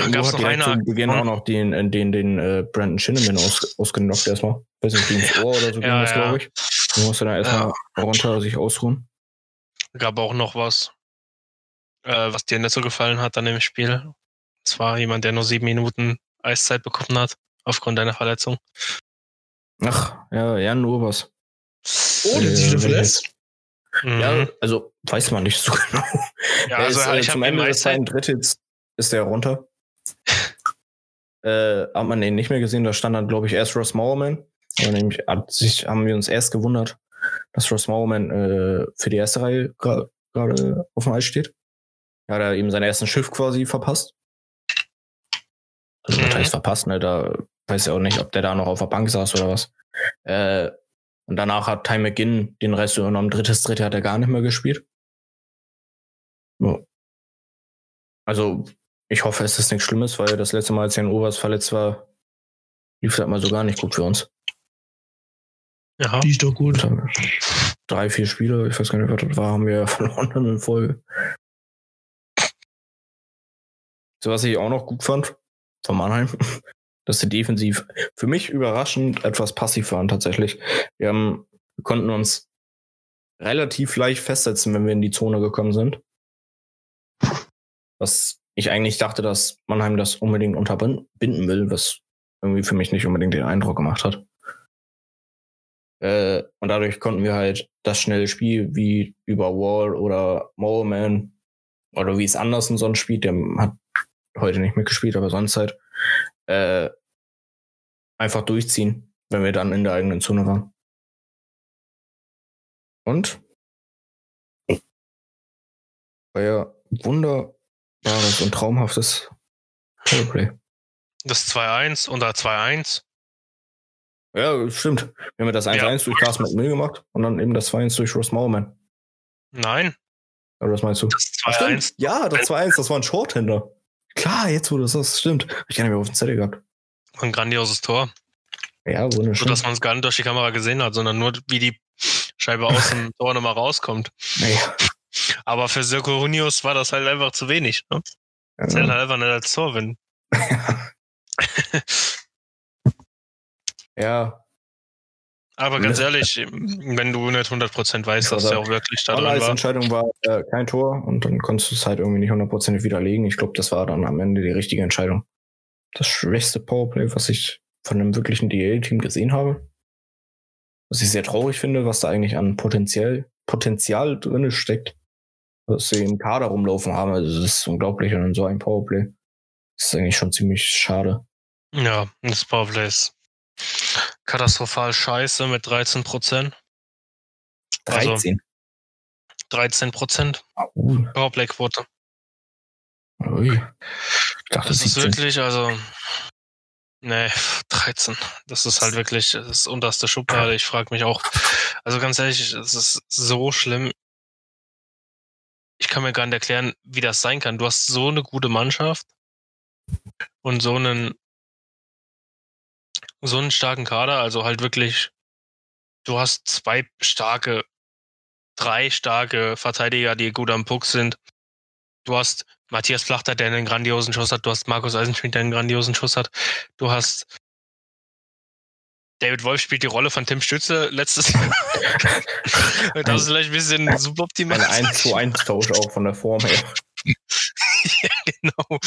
Uhr gab's hat noch direkt eine zu Beginn auch noch den, äh, den, den äh, Brandon Shinneman aus, ausgenockt erstmal. Weiß nicht, gegen das Ohr oder so ging Ja, das, ja. glaube ich. Du musst dann erstmal runter sich ausruhen. gab auch noch was, äh, was dir nicht so gefallen hat an dem Spiel. Es war jemand, der nur sieben Minuten Eiszeit bekommen hat, aufgrund einer Verletzung. Ach, ja, Jan Urbers. Oh, der sich Äh, wieder verletzt. Mhm. Ja, also weiß man nicht so genau. ja also ist, äh, ich zum habe Ende des zweiten Drittels ist er runter. Äh, hat man den nicht mehr gesehen, da stand dann, glaube ich, erst Ross Mowerman. Nämlich sich, haben wir uns erst gewundert, dass Ross Mowerman äh, für die erste Reihe gra- gerade auf dem Eis steht. Ja, hat er eben seinen ersten Schiff quasi verpasst. Also, was Mhm. heißt verpasst, ne? Da weiß ich auch nicht, ob der da noch auf der Bank saß oder was. Äh, und danach hat Ty McGinn den Rest übernommen. Drittes, dritte hat er gar nicht mehr gespielt. Also, ich hoffe, es ist nichts Schlimmes, weil das letzte Mal, als Jan Overs verletzt war, lief das mal so gar nicht gut für uns. ja, Die ist doch gut. Drei, vier Spiele, ich weiß gar nicht, was das war, haben wir verloren in Folge. So, was ich auch noch gut fand von Mannheim, dass sie defensiv für mich überraschend etwas passiv waren tatsächlich. Wir haben, wir konnten uns relativ leicht festsetzen, wenn wir in die Zone gekommen sind. Was ich eigentlich dachte, dass Mannheim das unbedingt unterbinden will, was irgendwie für mich nicht unbedingt den Eindruck gemacht hat. Äh, und dadurch konnten wir halt das schnelle Spiel wie über Wall oder Moleman oder wie es Anderson sonst spielt, der hat heute nicht mitgespielt, aber sonst halt, äh, einfach durchziehen, wenn wir dann in der eigenen Zone waren. Und war ja wunderbares und traumhaftes Powerplay. Das 2-1 und da 2-1. Ja, stimmt. Wir haben das 1-1 Ja. durch Carsten McMill gemacht und dann eben das 2-1 durch Ross Mauerman. Nein, Oder was meinst du? das Ach, 2-1. stimmt. Ja, das 2-1, das war ein Shorthänder. Klar, jetzt wo du das sagst, stimmt. Hab ich gar nicht mehr auf dem Zettel gehabt. Ein grandioses Tor. Ja, So, wunderschön. dass man es gar nicht durch die Kamera gesehen hat, sondern nur, wie die Scheibe aus dem Tor nochmal rauskommt. Naja, Aber für Sirko Hunius war das halt einfach zu wenig. Ne? Zählt ja. halt einfach nicht als Tor, wenn. ja, Aber ganz ehrlich, wenn du nicht 100% weißt, dass der auch wirklich da drin war. Entscheidung war äh, kein Tor und dann konntest du es halt irgendwie nicht hundertprozentig widerlegen. Ich glaube, das war dann am Ende die richtige Entscheidung. Das schwächste Powerplay, was ich von einem wirklichen DL-Team gesehen habe. Was ich sehr traurig finde, was da eigentlich an Potenzial, Potenzial drin steckt. Was sie im Kader rumlaufen haben. Also das ist unglaublich und so ein Powerplay. Das ist eigentlich schon ziemlich schade. Ja, das Powerplay ist katastrophal scheiße mit 13%. Also- 13. 13% Uh, Powerplay-Quote. ui. Ich dachte, Das ist 17. wirklich, also. Nee, 13. Das ist halt wirklich das unterste Schublade. Ich frage mich auch, also ganz ehrlich, es ist so schlimm. Ich kann mir gar nicht erklären, wie das sein kann. Du hast so eine gute Mannschaft und so einen, so einen starken Kader, also halt wirklich, du hast zwei starke, drei starke Verteidiger, die gut am Puck sind. Du hast Matthias Flachter, der einen grandiosen Schuss hat. Du hast Markus Eisenschmidt, der einen grandiosen Schuss hat. Du hast David Wolf spielt die Rolle von Tim Stütze letztes Jahr. das ist vielleicht ein bisschen suboptimal. Ein 1 zu 1 Tausch auch von der Form her. ja, genau.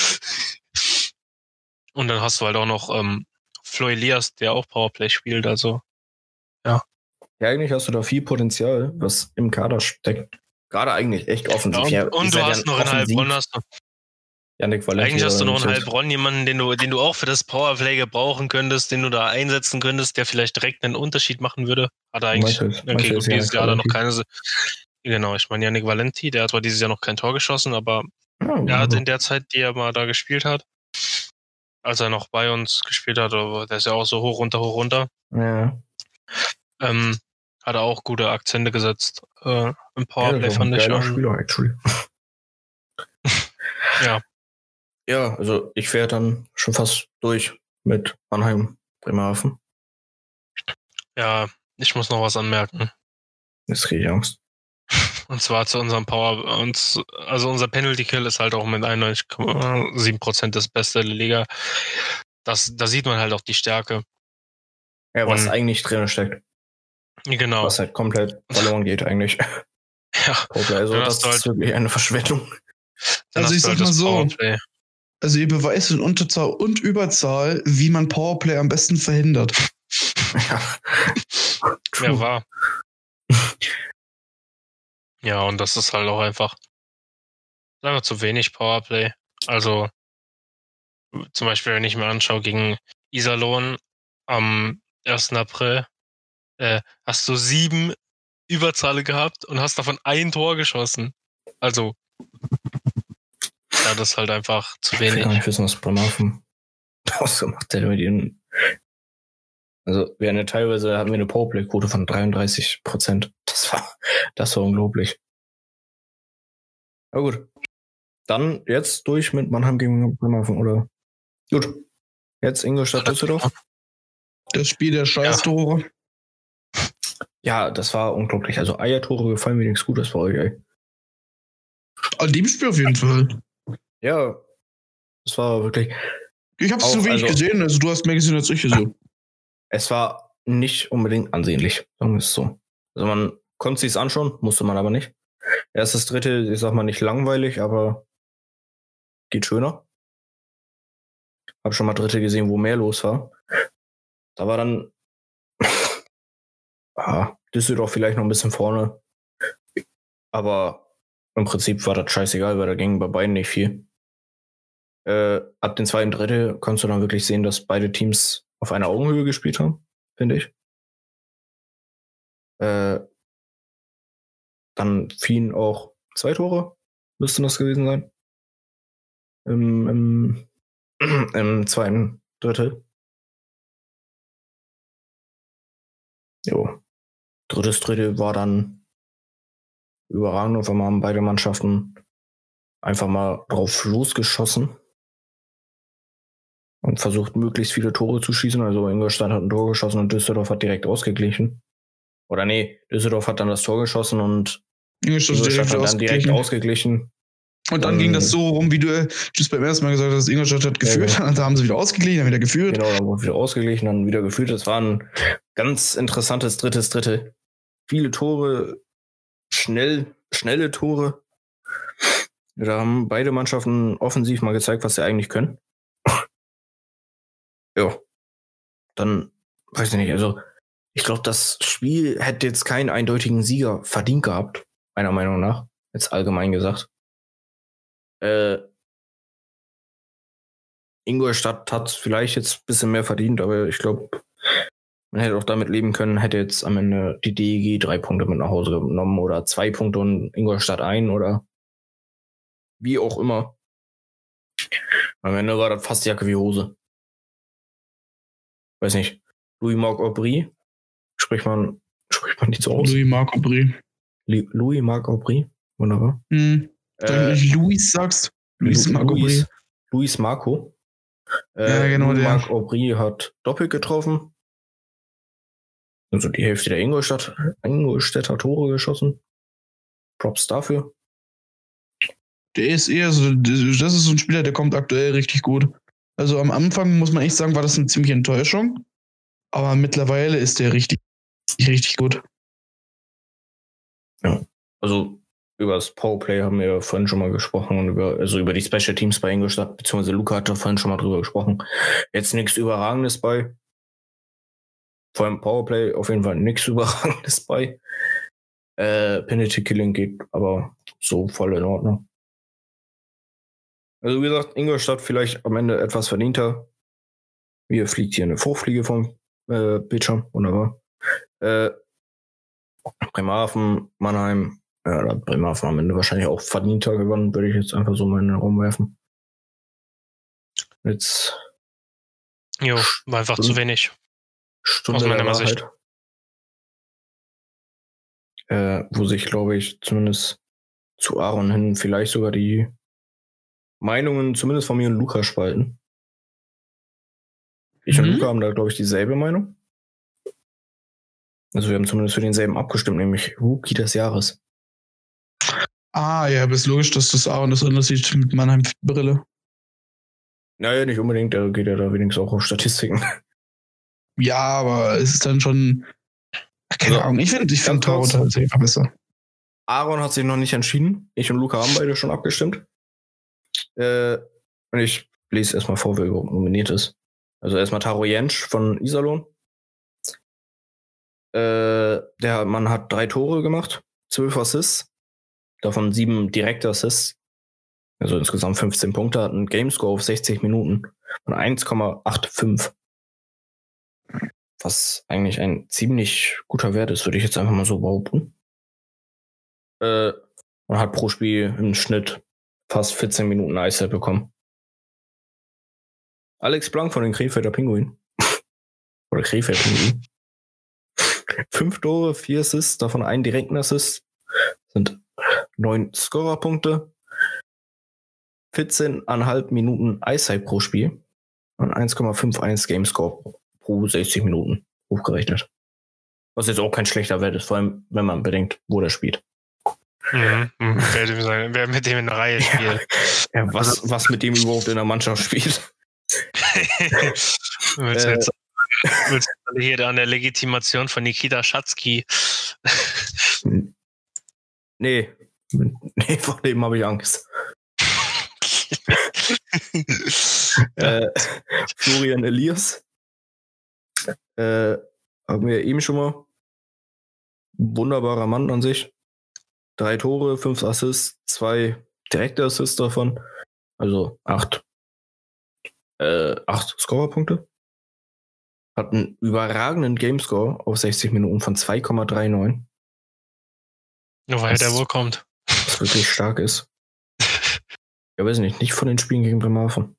Und dann hast du halt auch noch ähm, Flo Elias, der auch Powerplay spielt. Also Ja, eigentlich hast du da viel Potenzial, was im Kader steckt. Gerade eigentlich echt offensiv. ja, und, und du hast noch in Heilbronn hast du, Janik Valenti eigentlich hast du noch in nicht. Heilbronn jemanden, den du, den du auch für das Powerplay gebrauchen könntest, den du da einsetzen könntest, der vielleicht direkt einen Unterschied machen würde. Hat er eigentlich Okay, gut, dieses Jahr er noch keine. Genau, ich meine Yannick Valenti, der hat zwar dieses Jahr noch kein Tor geschossen, aber Ja, er hat in der Zeit, die er mal da gespielt hat, als er noch bei uns gespielt hat, aber der ist ja auch so hoch runter, hoch runter, ja. ähm, hat er auch gute Akzente gesetzt. Äh, Im Ja, Powerplay auch fand ein ich. Spieler, actually. Ja. Ja, also ich wäre dann schon fast durch mit Mannheim, Bremerhaven. ja, ich muss noch was anmerken. Jetzt kriege ich Angst. Und zwar zu unserem Power, uns, also unser Penalty Kill ist halt auch mit 91,7% das Beste der Liga. Das, da sieht man halt auch die Stärke. Ja, was Und- eigentlich drin steckt. Genau. Was halt komplett verloren geht eigentlich. Ja. Also das ist wirklich eine Verschwendung. Also ich du halt sag mal so, Powerplay. Also ihr beweist in Unterzahl und Überzahl, wie man Powerplay am besten verhindert. Ja. Ja, war. ja, und das ist halt auch einfach, einfach zu wenig Powerplay. Also, zum Beispiel, wenn ich mir anschaue, gegen Iserlohn am 1. April, äh, hast du sieben Überzahle gehabt und hast davon ein Tor geschossen. Also, ja, das ist halt einfach zu Ich will gar wenig. nicht wissen, was Bremerhaven daraus gemacht hat mit ihnen. Also wir hatten ja teilweise hatten wir eine Powerplay-Quote von 33 Prozent. Das war, das war unglaublich. Aber gut. Dann jetzt durch mit Mannheim gegen Bremerhaven, oder? Gut. Jetzt Ingolstadt Düsseldorf. Das Spiel der Scheißtore. Ja, das war unglaublich. Also Eiertore gefallen mir nichts Gutes bei euch, ey. An dem Spiel auf jeden Fall. Ja. Das war wirklich. Ich hab's Auch, zu wenig also- gesehen, also du hast mehr gesehen als ich so. Es war nicht unbedingt ansehnlich, sagen wir es so. Also man konnte sich's anschauen, musste man aber nicht. Erstes Dritte, ich sag mal nicht langweilig, aber geht schöner. Hab schon mal Dritte gesehen, wo mehr los war. Da war dann ja, Düsseldorf vielleicht noch ein bisschen vorne. Aber im Prinzip war das scheißegal, weil da ging bei beiden nicht viel. Äh, ab dem zweiten Drittel kannst du dann wirklich sehen, dass beide Teams auf einer Augenhöhe gespielt haben, finde ich. Äh, dann fielen auch zwei Tore, müssten das gewesen sein. Im, im, im zweiten Drittel. Jo. Drittes Drittel war dann überragend und wir haben beide Mannschaften einfach mal drauf losgeschossen und versucht, möglichst viele Tore zu schießen. Also Ingolstadt hat ein Tor geschossen und Düsseldorf hat direkt ausgeglichen. Oder nee, Düsseldorf hat dann das Tor geschossen und Ingolstadt, Ingolstadt hat dann direkt ausgeglichen. Und dann Ähm, ging das so rum, wie du just beim ersten Mal gesagt hast, Ingolstadt hat geführt, Ja, und da haben sie wieder ausgeglichen, dann wieder geführt. Genau, dann wurde wieder ausgeglichen, dann wieder geführt. Das war ein ganz interessantes drittes Drittel. Viele Tore, schnell, schnelle Tore. Da haben beide Mannschaften offensiv mal gezeigt, was sie eigentlich können. Ja. Dann, weiß ich nicht, also ich glaube, das Spiel hätte jetzt keinen eindeutigen Sieger verdient gehabt, meiner Meinung nach. Jetzt allgemein gesagt. Äh, Ingolstadt hat vielleicht jetzt ein bisschen mehr verdient, aber ich glaube, man hätte auch damit leben können, hätte jetzt am Ende die DEG drei Punkte mit nach Hause genommen oder zwei Punkte und Ingolstadt ein oder wie auch immer. Am Ende war das fast Jacke wie Hose. Weiß nicht. Louis-Marc Aubry, spricht man, spricht man nicht so aus? Louis Marco Brie. Li- Louis-Marc Aubry, wunderbar. Hm. Du Äh, Luis sagst, Luis Lu- Marco Brie. Luis, Marco. Äh, Ja, genau, der. Marc Aubry hat doppelt getroffen. Also die Hälfte der Ingolstadt, Ingolstädter Tore geschossen. Props dafür. Der ist eher so, das ist so ein Spieler, der kommt aktuell richtig gut. Also am Anfang muss man echt sagen, war das eine ziemliche Enttäuschung. Aber mittlerweile ist der richtig, richtig gut. Also über das Powerplay haben wir vorhin schon mal gesprochen und über, also über die Special Teams bei Ingolstadt, beziehungsweise Luca hat da vorhin schon mal drüber gesprochen. Jetzt nichts Überragendes bei. Vor allem Powerplay auf jeden Fall nichts Überragendes bei. Äh, Penalty Killing geht aber so voll in Ordnung. Also wie gesagt, Ingolstadt vielleicht am Ende etwas verdienter. Mir fliegt hier eine Fruchtfliege vom äh, Bildschirm, wunderbar. Äh, Bremerhaven, Mannheim, ja, da Bremerhaven am Ende wahrscheinlich auch verdienter gewonnen, würde ich jetzt einfach so mal in den Raum werfen. Jetzt Jo, war einfach zu wenig. Stunde Aus meiner. Sicht. Äh, wo sich, glaube ich, zumindest zu Aaron hin vielleicht sogar die Meinungen, zumindest von mir und Luca, spalten. Ich und Mhm. Luca haben da, glaube ich, dieselbe Meinung. Also wir haben zumindest für denselben abgestimmt, nämlich Rookie des Jahres. Ah, ja, aber ist logisch, dass das Aaron das anders sieht mit Mannheim Brille. Naja, nicht unbedingt, da geht er da wenigstens auch auf Statistiken. Ja, aber es ist dann schon. Keine Also, Ahnung. Ich finde, ich kurz. Tarot halt einfach besser. Aaron hat sich noch nicht entschieden. Ich und Luca haben beide schon abgestimmt. Äh, und ich lese erstmal vor, wer überhaupt nominiert ist. Also erstmal Taro Jentsch von Iserlohn. Äh, der Mann hat drei Tore gemacht, zwölf Assists, davon sieben direkte Assists. Also insgesamt 15 Punkte, hat einen Gamescore auf 60 Minuten von 1,85. Was eigentlich ein ziemlich guter Wert ist, würde ich jetzt einfach mal so behaupten. Äh, und hat pro Spiel im Schnitt fast 14 Minuten Eiszeit bekommen. Alex Blank von den Krefelder Pinguinen. Oder Krefeld Pinguinen. Fünf Tore, vier Assists, davon einen direkten Assist. Sind neun Scorerpunkte. 14,5 Minuten Eiszeit pro Spiel. Und 1,51 Gamescore pro 60 Minuten hochgerechnet. Was jetzt auch kein schlechter Wert ist, vor allem wenn man bedenkt, wo der spielt. Mhm. Mhm. Wer, wer mit dem in der Reihe spielt. Ja, was, was mit dem überhaupt in der Mannschaft spielt. willst, du Äh. jetzt, willst du hier an der Legitimation von Nikita Schatzky? Nee. Nee, vor dem habe ich Angst. Äh, Florian Elias. Äh, haben wir eben schon mal. wunderbarer Mann an sich. Drei Tore, fünf Assists, zwei direkte Assists davon. Also acht, äh, acht Scorerpunkte. Hat einen überragenden Gamescore auf 60 Minuten von 2,39. Nur weil Das- der wohl kommt. Was wirklich stark ist. Ja, weiß nicht, nicht von den Spielen gegen Bremerhaven.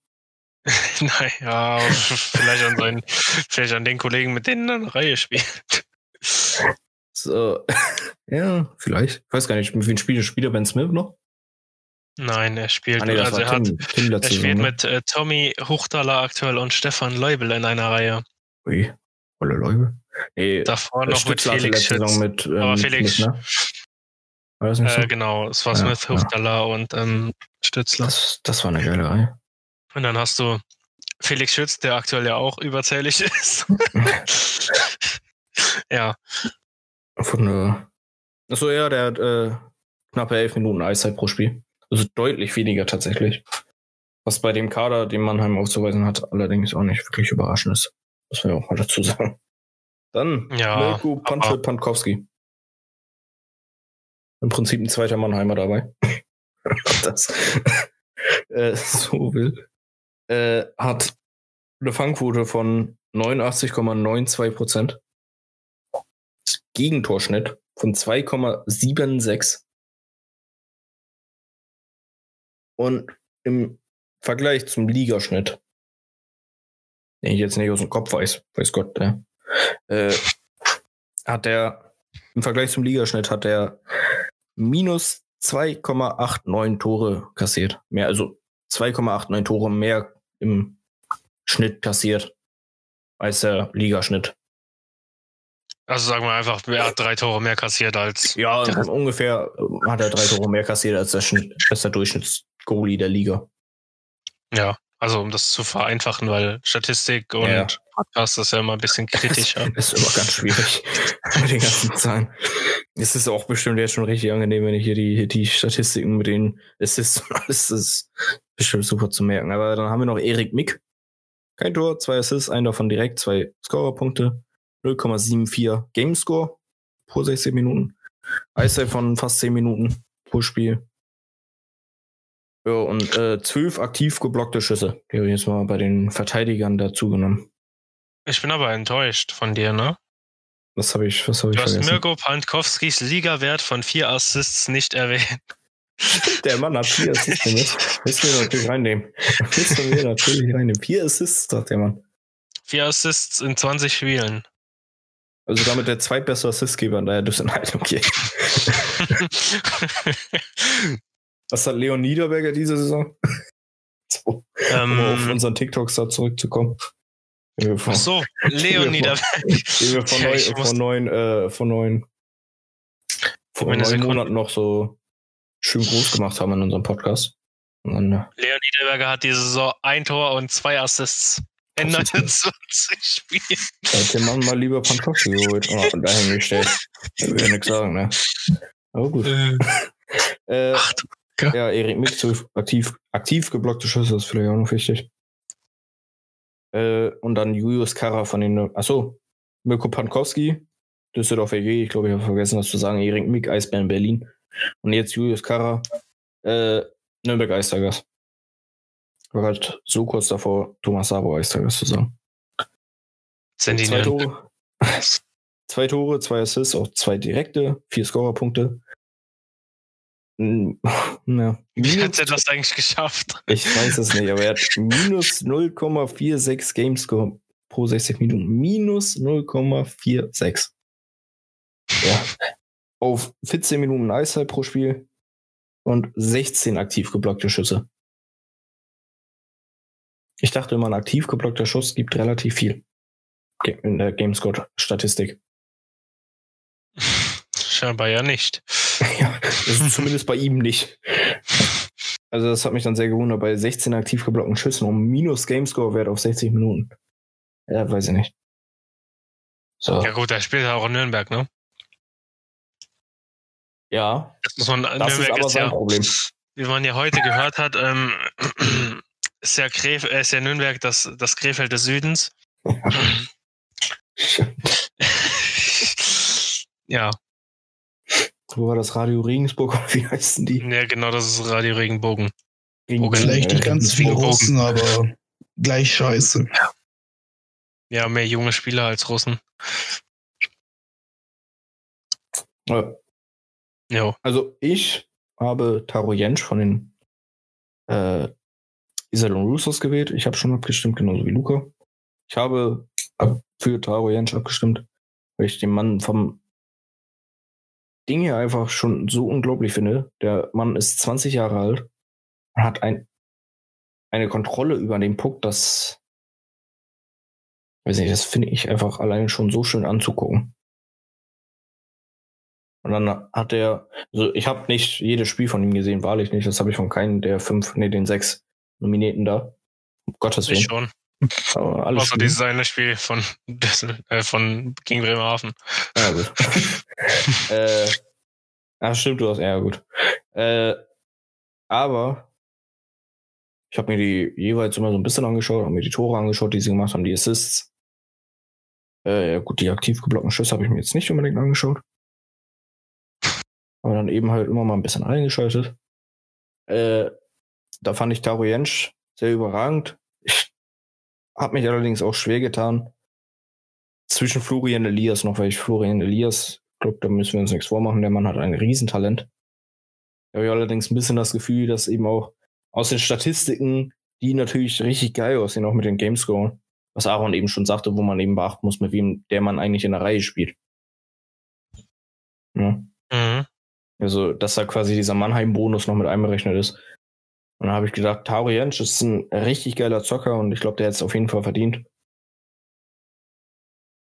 Nein, ja, vielleicht an seinen, vielleicht an den Kollegen, mit denen er eine Reihe spielt. So, ja, vielleicht. Ich weiß gar nicht, mit wem spielt spielt er Ben Smith noch? Nein, er spielt, Ah, nee, also er hat, Tim, Tim er letzte spielt ne? mit äh, Tommy Huchtaler aktuell und Stefan Leubel in einer Reihe. Ui, Olle Leube. Nee, Davor noch mit Felix Schütz. mit, ähm, Aber mit Felix- Smith, ne? War das nicht so? Äh, genau, es war Ja, Smith, ja. Huchtaler und ähm, Stützler. das, das war eine geile Reihe. Und dann hast du Felix Schütz, der aktuell ja auch überzählig ist. ja, Von, äh, achso, ja, der hat äh, knappe elf Minuten Eiszeit pro Spiel. Also deutlich weniger tatsächlich. Was bei dem Kader, den Mannheim aufzuweisen hat, allerdings auch nicht wirklich überraschend ist. Muss man ja auch mal dazu sagen. Dann Ja, Milko Pantel aber- Pankowski. Im Prinzip ein zweiter Mannheimer dabei. das äh, so will. Äh, hat eine Fangquote von 89,92 Prozent. Gegentorschnitt von 2,76. Und im Vergleich zum Ligaschnitt, den ich jetzt nicht aus dem Kopf weiß, weiß Gott, ja, äh, hat er im Vergleich zum Ligaschnitt hat er minus 2,89 Tore kassiert. Mehr, also 2,89 Tore mehr im Schnitt kassiert als der Ligaschnitt. Also sagen wir einfach, er hat drei Tore mehr kassiert als. Ja, ungefähr äh, hat er drei Tore mehr kassiert als der, als der Durchschnittsgoalie der Liga. Ja, also um das zu vereinfachen, weil Statistik und Ja. Podcast ist ja immer ein bisschen kritischer. Das ist immer ganz schwierig mit den ganzen Zahlen. Es ist auch bestimmt jetzt schon richtig angenehm, wenn ich hier die, die Statistiken mit den Assists und alles das ist bestimmt super zu merken. Aber dann haben wir noch Erik Mick. Kein Tor, zwei Assists, ein davon direkt, zwei Scorerpunkte, 0,74 Gamescore pro 16 Minuten. Eiszeit von fast 10 Minuten pro Spiel. Ja, und äh, zwölf aktiv geblockte Schüsse. Die habe ich jetzt mal bei den Verteidigern dazu genommen. Ich bin aber enttäuscht von dir, ne? Was habe ich, was habe ich Du hast vergessen? Mirko Pankowskis Ligawert von vier Assists nicht erwähnt. Der Mann hat vier Assists mit. Müssen wir natürlich reinnehmen. Müssen wir natürlich reinnehmen. Vier Assists, sagt der Mann. Vier Assists in 20 Spielen. Also damit der zweitbeste Assistgeber in der Düsseldorf. Okay. Was hat Leon Niederberger diese Saison? So, um auf ähm, unseren TikToks da zurückzukommen. Den wir vor, ach so, Leon Niederberg. den wir vor, Ja, neun, vor neun, äh, vor neun, vor neun Sekunde. Monaten noch so schön groß gemacht haben in unserem Podcast. Und Leon Niederberger hat diese Saison ein Tor und zwei Assists in Das ist 29 Spielen. Da hat der Mann mal lieber Pankowski geholt oh, und dahin gestellt. Da will ja nichts sagen, ne? Aber gut. Äh, Ach, du- ja, Erik Mick zu aktiv, aktiv geblockte Schüsse ist vielleicht auch noch wichtig. Äh, und dann Julius Karra von den, achso, Mirko Pankowski, Düsseldorf EG, ich glaube, ich habe vergessen, das zu sagen, Erik Mick, Eisbären Berlin. Und jetzt Julius Karra, äh, Nürnberg Eistigers. War halt so kurz davor, Thomas Sabo Eistigers zu sagen. sind die Zwei? Tore. zwei Tore, zwei Assists, auch zwei direkte, vier Scorerpunkte. Hm, Ja. Wie hat er das eigentlich geschafft? Ich weiß es nicht, aber er hat minus 0,46 Gamescore pro 60 Minuten. Minus 0,46. Ja. Auf 14 Minuten Eiszeit pro Spiel und 16 aktiv geblockte Schüsse. Ich dachte immer, ein aktiv geblockter Schuss gibt relativ viel. In der Gamescore-Statistik. Scheinbar ja nicht. Ja, das ist zumindest bei ihm nicht. Also das hat mich dann sehr gewundert, bei 16 aktiv geblockten Schüssen um minus Gamescore-Wert auf 60 Minuten. Ja, weiß ich nicht. So, Ja gut, er spielt ja auch in Nürnberg, ne? ja, Das muss man. das ist Nürnberg aber ist sein ja, Problem. wie man ja heute gehört hat, ähm, ist ja, Gref, äh, ist ja Nürnberg das, das Krefeld des Südens. ja, Wo war das Radio Regensburg? Wie heißen die? Ja, genau, das ist Radio Regenbogen. Regenbogen, Vielleicht nicht ganz viele. Russen, aber gleich scheiße. Ja, mehr junge Spieler als Russen. Ja. Jo. Also ich habe Taro Jensch von den äh, Iserlohn Roosters gewählt. Ich habe schon abgestimmt, genauso wie Luca. Ich habe ab- für Taro Jensch abgestimmt, weil ich den Mann vom Ding hier einfach schon so unglaublich finde. Der Mann ist 20 Jahre alt und hat ein, eine Kontrolle über den Puck, das weiß nicht, das finde ich einfach alleine schon so schön anzugucken. Und dann hat er, also ich habe nicht jedes Spiel von ihm gesehen, wahrlich nicht. Das habe ich von keinem der fünf, nee, den sechs Nominierten da. Um Gottes Ich Willen. schon. Aber alles Außer dieses eine Spiel von, äh, von gegen Bremerhaven. Ja, gut. äh, ach, stimmt, du hast, ja, gut. Äh, aber ich habe mir die jeweils immer so ein bisschen angeschaut, habe mir die Tore angeschaut, die sie gemacht haben, die Assists. Äh, ja, gut, die aktiv geblockten Schüsse habe ich mir jetzt nicht unbedingt angeschaut. Aber dann eben halt immer mal ein bisschen eingeschaltet. Äh, da fand ich Taro Jensch sehr überragend. Ich habe mich allerdings auch schwer getan, zwischen Florian Elias noch, weil ich Florian Elias, glaube, da müssen wir uns nichts vormachen, der Mann hat ein Riesentalent. Da habe ich allerdings ein bisschen das Gefühl, dass eben auch aus den Statistiken, die natürlich richtig geil aussehen, auch mit den Gamescore, was Aaron eben schon sagte, wo man eben beachten muss, mit wem der Mann eigentlich in der Reihe spielt. Ja. Mhm. Also, dass da quasi dieser Mannheim-Bonus noch mit einberechnet ist. Und dann habe ich gedacht, Taro Jensch ist ein richtig geiler Zocker und ich glaube, der hat es auf jeden Fall verdient.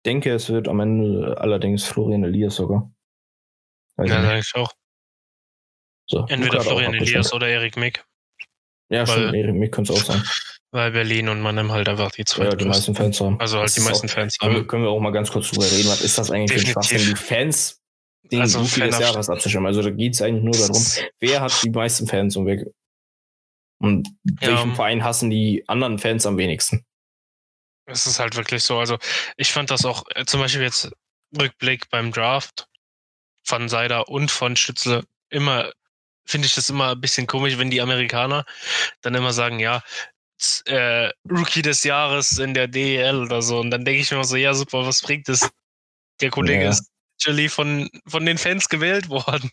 Denke, es wird am Ende allerdings Florian Elias sogar. Weiß Ja, ich sag nicht. ich auch. So, Entweder auch Florian abgestimmt. Elias oder Erik Mick, Ja, weil- stimmt, Erik, mir könnte es auch sein. weil Berlin und Mannheim halt einfach die zwei Ja, die meisten Fans haben. Also halt Das die ist meisten auch, Fans haben. können wir auch mal ganz kurz drüber reden. Was ist das eigentlich für ein Definitiv. Schwachsinn, die Fans den Also Rookie des Jahres abzustimmen? Also da geht es eigentlich nur darum, wer hat die meisten Fans und, wer, und Ja, welchen Verein hassen die anderen Fans am wenigsten? Es ist halt wirklich so. Also ich fand das auch, äh, zum Beispiel jetzt Rückblick beim Draft von Seider und von Stützle immer, finde ich das immer ein bisschen komisch, wenn die Amerikaner dann immer sagen, ja, äh, Rookie des Jahres in der DEL oder so. Und dann denke ich mir immer so, ja super, was bringt es? Der Kollege Ja. ist actually von, von den Fans gewählt worden.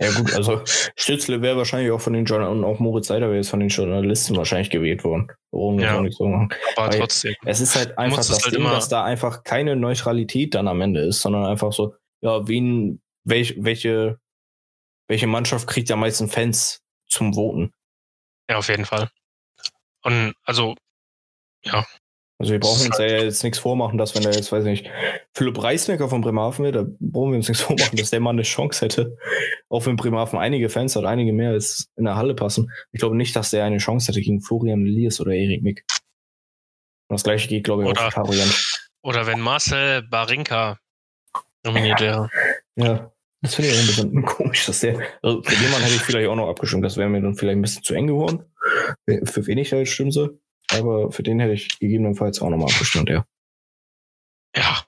Ja gut, also Stützle wäre wahrscheinlich auch von den Journalisten, und auch Moritz Seider wäre jetzt von den Journalisten wahrscheinlich gewählt worden. Warum Ja. ja. nichts so machen. Aber Weil- trotzdem. Es ist halt einfach das halt Ding, dass da einfach keine Neutralität dann am Ende ist, sondern einfach so, ja, wen, welch, welche, welche Mannschaft kriegt am meisten Fans zum Voten? Ja, auf jeden Fall. Und also, Also wir brauchen uns ja jetzt nichts vormachen, dass wenn da jetzt, weiß ich nicht, Philipp Reisnecker von Bremerhaven wäre, da brauchen wir uns nichts vormachen, dass der Mann eine Chance hätte. Auch wenn Bremerhaven einige Fans hat, einige mehr als in der Halle passen. Ich glaube nicht, dass der eine Chance hätte gegen Florian Elias oder Erik Mick. Und das gleiche geht, glaube ich, Oder- auch für Tarian. oder wenn Marcel Barinka nominiert wäre. Ja, das finde ich auch ein bisschen komisch, dass der, also für den Mann hätte ich vielleicht auch noch abgestimmt. Das wäre mir dann vielleicht ein bisschen zu eng geworden. Für wen ich da jetzt stimmen soll. Aber für den hätte ich gegebenenfalls auch nochmal abgestimmt, ja. Ja,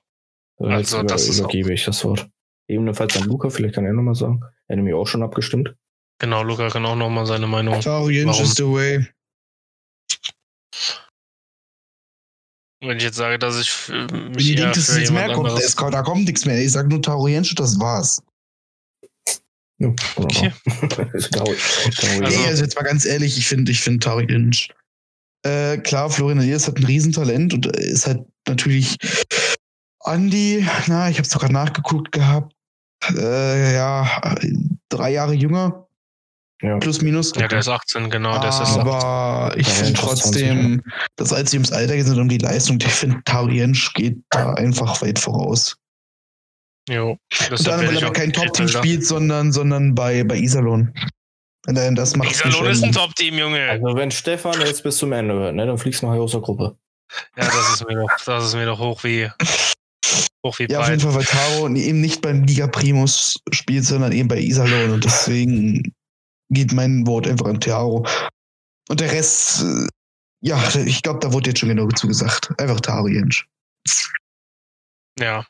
Also, Also, jetzt über, das ist übergebe ich das Wort. Ebenfalls an Luca, vielleicht kann er nochmal sagen. Er hat nämlich auch schon abgestimmt. genau, Luca kann auch nochmal seine Meinung. Taro Jensch Warum? is the way. Wenn ich jetzt sage, dass ich für Wenn mich ihr denkt, dass für jetzt mehr kommt, anderes- es, da kommt nichts mehr. Ich sag nur Taro Jensch, das war's. Ja, traurig. Also- nee, also jetzt mal ganz ehrlich, ich finde ich finde Taro Jensch. Äh, klar, Florian Elias hat ein Riesentalent und ist halt natürlich Andi, na, ich habe sogar nachgeguckt gehabt, äh, ja, drei Jahre jünger, ja. plus minus. Ja, der ist 18, genau, der ist erst 18. Aber ich Ja, finde fast 20, trotzdem, dass als sie ums Alter geht und um die Leistung, ich finde, Taro Jensch geht da einfach weit voraus. Jo, deshalb anderem, werde weil ich er kein Top-Team spielt, sondern, sondern bei, bei Iserlohn. Dann, das macht Iserlohn ist ein Top-Team, Junge. Also wenn Stefan jetzt bis zum Ende hört, ne, dann fliegst du nachher aus der Gruppe. Ja, das ist mir doch, das ist mir doch hoch wie, hoch wie Ja, auf jeden. Fall, weil Taro eben nicht beim Liga Primus spielt, sondern eben bei Iserlohn. Und deswegen geht mein Wort einfach an Taro. Und der Rest, äh, ja, ich glaube, da wurde jetzt schon genau zugesagt. Einfach Taro Jensch. Ja.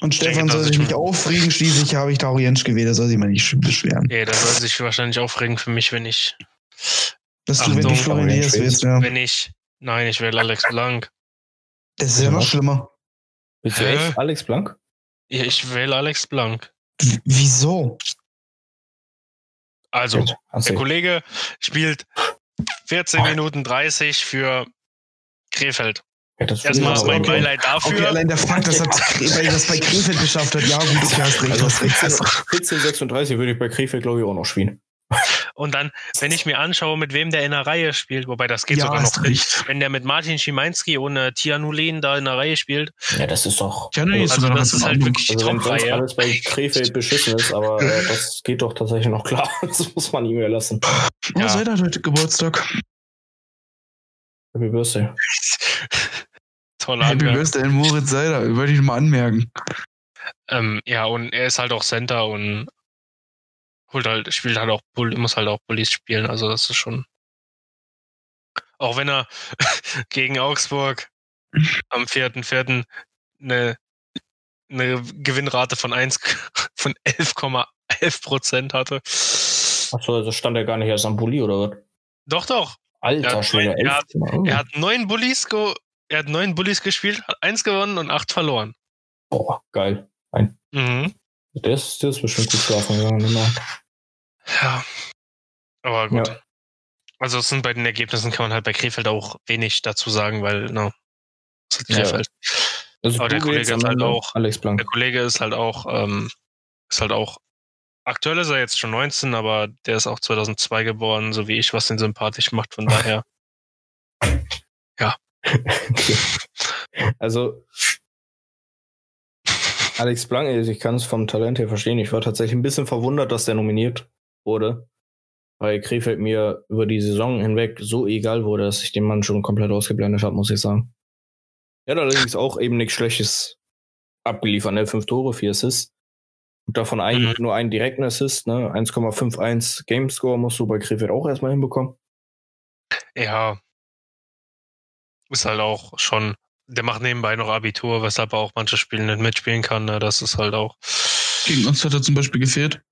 Und denke, Stefan soll dass sich ich- nicht aufregen, schließlich habe ich Daro Jensch gewählt, da soll sich mal nicht beschweren. Ja, der soll sich wahrscheinlich aufregen für mich, wenn ich, Dass du, wenn Achtung, du Florian willst, ja. wenn ich, nein, ich wähle Alex Blank. Das ist ja noch schlimmer. Bist du Hä? echt Alex Blank? Ja, ich wähle Alex Blank. W wieso? Also, der Kollege spielt 14 Minuten 30 für Krefeld. Ja, das Erstmal ich mein Beileid dafür. Okay, allein der Fakt, dass er das bei Krefeld geschafft hat, ja gut, okay, hast recht, Also hast recht. 14, 14, 36 würde ich bei Krefeld, glaube ich, auch noch spielen. Und dann, wenn ich mir anschaue, mit wem der in der Reihe spielt, wobei das geht ja, sogar noch, recht. wenn der mit Martin Schimanski und äh, Tianulen da in der Reihe spielt, Ja, das ist doch. Ja, nee, ist also sogar noch das ist halt wirklich die Also wenn sonst Top-Reihe. alles bei Krefeld beschissen ist, aber äh, das geht doch tatsächlich noch klar. Das muss man ihm ja lassen. Oh, Ja. Seid heute Geburtstag. Happy Birthday. Tolle Happy Anmerkung. Birthday, Moritz Seider, wollte ich mal anmerken. Ähm, ja, und er ist halt auch Center und holt halt, spielt halt auch Bull, muss halt auch Bullies spielen, also das ist schon. Auch wenn er gegen Augsburg am 4.4. eine, eine Gewinnrate von 1, von 11,11 Prozent hatte. Achso, also stand er gar nicht erst am Bulli oder was? Doch, doch. Alter Ja, Schwede, er hat- elf. Er hat neun Bullies, ge er hat neun Bullies gespielt, hat eins gewonnen und acht verloren. Boah, geil. Mhm. Der ist, der ist bestimmt gut schlafen gegangen. Immer. Ja. Aber gut. Ja. Also es sind bei den Ergebnissen kann man halt bei Krefeld auch wenig dazu sagen, weil, na, es ist Ja. Krefeld. Also Aber der Kollege ist halt auch- Alex Blank. Der Kollege ist halt auch, ähm, ist halt auch, aktuell ist er jetzt schon 19, aber der ist auch 2002 geboren, so wie ich, was ihn sympathisch macht, von daher. Okay. Also Alex Blank, ich kann es vom Talent her verstehen. Ich war tatsächlich ein bisschen verwundert, dass der nominiert wurde, weil Krefeld mir über die Saison hinweg so egal wurde, dass ich den Mann schon komplett ausgeblendet habe, muss ich sagen. Er hat allerdings auch eben nichts Schlechtes abgeliefert, ne? Fünf Tore, vier Assists. Und davon ein, Mhm. nur einen direkten Assist, ne? 1,51 Gamescore musst du bei Krefeld auch erstmal hinbekommen. Ja. Ist halt auch schon, der macht nebenbei noch Abitur, weshalb er auch manche Spiele nicht mitspielen kann, ne? Das ist halt auch. Gegen uns hat er zum Beispiel gefehlt.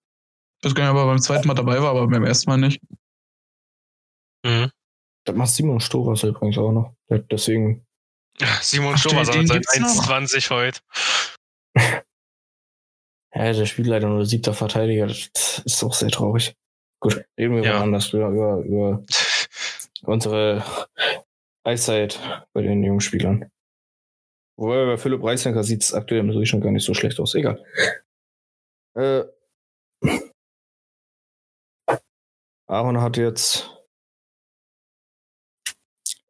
Ich weiß gar nicht, ob er beim zweiten Mal dabei war, aber beim ersten Mal nicht. Mhm. Das macht Simon Storas übrigens auch noch. Deswegen Simon Ach, Stober den- den seit gibt's noch? 1,20 heute. Ja, der spielt leider nur siebter Verteidiger. Das ist auch sehr traurig. Gut, reden wir Ja. mal anders über, über, über unsere Eiszeit bei den jungen Spielern. Wobei bei Philipp Reisenker sieht es aktuell im schon gar nicht so schlecht aus. Egal. Äh, Aaron hat jetzt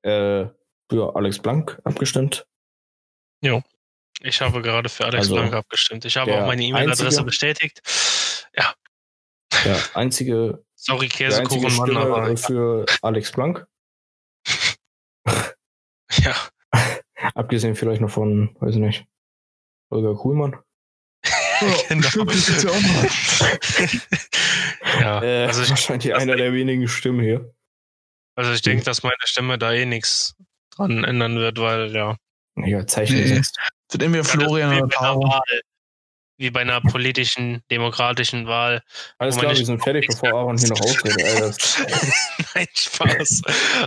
äh, für Alex Blank abgestimmt. Ich habe gerade für Alex Also, Blank abgestimmt. Ich habe auch meine E-Mail-Adresse bestätigt. Der einzige, Sorry, Käsekuchenmann, Stimme aber für Alex Blank. ja. Abgesehen vielleicht noch von, weiß ich nicht, Holger Kuhlmann. Genau. Stimmt, das ja auch ja, Äh, also ich, wahrscheinlich einer der wenigen Stimmen hier. also ich denke, dass meine Stimme da eh nichts dran ändern wird, weil ja. Ja, Zeichen Nee. gesetzt. Wird entweder Florian wie oder bei einer Taro. Wahl. Wie bei einer politischen, demokratischen Wahl. Alles klar, wir sind fertig, bevor Aaron hier noch ausredet. Alter. Nein, Spaß.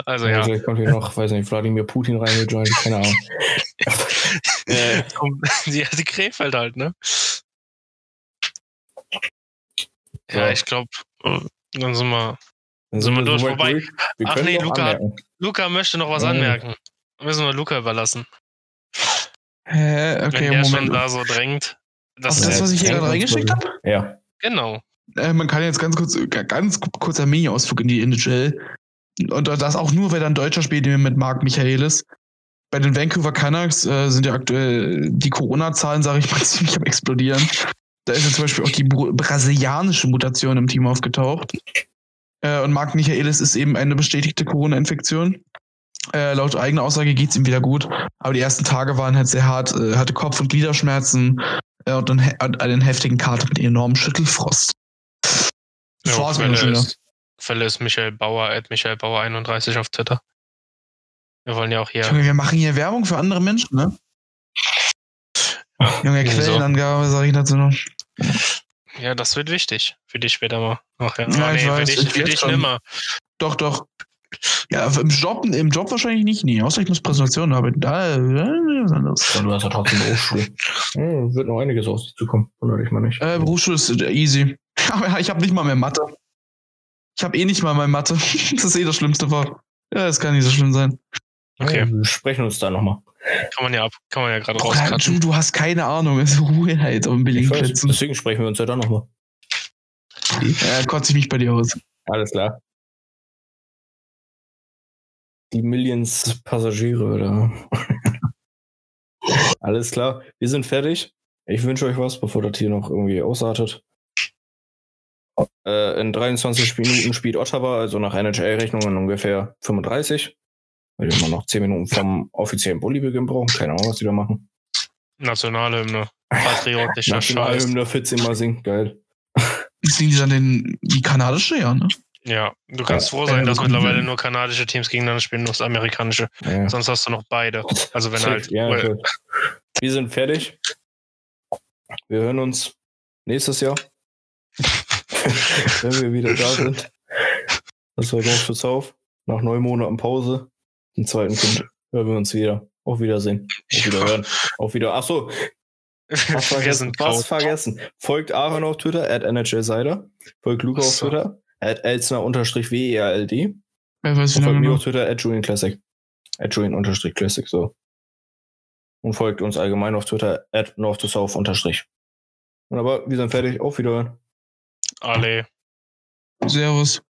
Also ja. Vielleicht kommt hier noch, weiß nicht, Wladimir Putin reingejoint, keine Ahnung. äh, die, die Krefeld halt, ne? Ja, So. ich glaube, dann sind wir. dann Sind wir durch, wobei- Wir Ach nee, Luca-. Luca möchte noch was Mhm. anmerken. Müssen wir Luca überlassen. Hä, Wenn okay, der schon Moment. da so drängt. Das, das, was ich hier gerade reingeschickt habe? Ja. genau. Äh, man kann jetzt ganz kurz, ganz kurzer Mini-Ausflug in die NHL. Und das auch nur, weil da ein Deutscher spielt, mit Marc Michaelis. Bei den Vancouver Canucks äh, sind ja aktuell die Corona-Zahlen, sage ich mal, ziemlich am explodieren. Da ist ja zum Beispiel auch die br- brasilianische Mutation im Team aufgetaucht. Äh, und Marc Michaelis ist eben eine bestätigte Corona-Infektion. Äh, laut eigener Aussage geht's ihm wieder gut. Aber die ersten Tage waren halt sehr hart, äh, hatte Kopf- und Gliederschmerzen äh, und, einen, einen heftigen Kater mit enormem Schüttelfrost. Ja, mir Quelle, ist, Quelle ist Michael Bauer, at Michael Bauer 31 auf Twitter. Wir wollen ja auch hier. Junge, wir machen hier Werbung für andere Menschen, ne? Junge? Quellenangabe, sag ich dazu noch. Ja, das wird wichtig. Für dich später mal. Ach ja, Ja, Ah, ich nee, weiß, für dich, ich für dich schon. nimmer. Doch, doch. Ja, im Job, im Job wahrscheinlich nicht, nee. Außer ich muss Präsentationen arbeiten. Da, äh. Ja, du hast ja trotzdem eine Hochschule. Ja, wird noch einiges auf dich zukommen. Wundere dich mal nicht. Äh, Berufsschule ist äh, easy. Aber ich habe nicht mal mehr Mathe. Ich habe eh nicht mal mehr Mathe. Das ist eh das schlimmste Fach. Ja, das kann nicht so schlimm sein. Okay. Ja, wir sprechen uns da nochmal. Kann man ja ab, kann man ja gerade Boah, du, du hast keine Ahnung. Es ist Ruhe halt auf den billigen Ich weiß, Plätzen. deswegen sprechen wir uns ja da nochmal. Ja, kotze ich mich bei dir aus. Alles klar. Die Millions Passagiere, oder? Alles klar. Wir sind fertig. Ich wünsche euch was, bevor das hier noch irgendwie ausartet. Äh, in 23 Minuten spielt Ottawa, also nach NHL-Rechnungen ungefähr 35. Weil wir immer noch 10 Minuten vom offiziellen Bullybeginn brauchen. Keine Ahnung, was die da machen. Nationalhymne. Patriotischer Scheiß. Nationalhymne 14 Mal singt, geil. Singen die dann den, die kanadische, ja, ne? Ja, du kannst froh sein, dass mittlerweile nur kanadische Teams gegeneinander spielen, nur das amerikanische. Ja. Sonst hast du noch beide. Also wenn halt. ja, well. Wir sind fertig. Wir hören uns nächstes Jahr. wenn wir wieder da sind. Das war Dorf fürs auf. Nach neun Monaten Pause. Im zweiten Kind hören wir uns wieder. Auf Wiedersehen. Auf Wiederhören. Auf wieder. Achso, was vergessen. Was vergessen. Folgt Aaron auf Twitter, at NHLsider. Folgt Luca auf. Twitter, at Elsner-WERLD. Wer weiß, wie Und folgt mir auf Twitter, at Julian Classic. At Julian unterstrich Classic, so. Und folgt uns allgemein auf Twitter, at North to South unterstrich. Und aber wir sind fertig. Auf Wiederhören. Alle. Servus.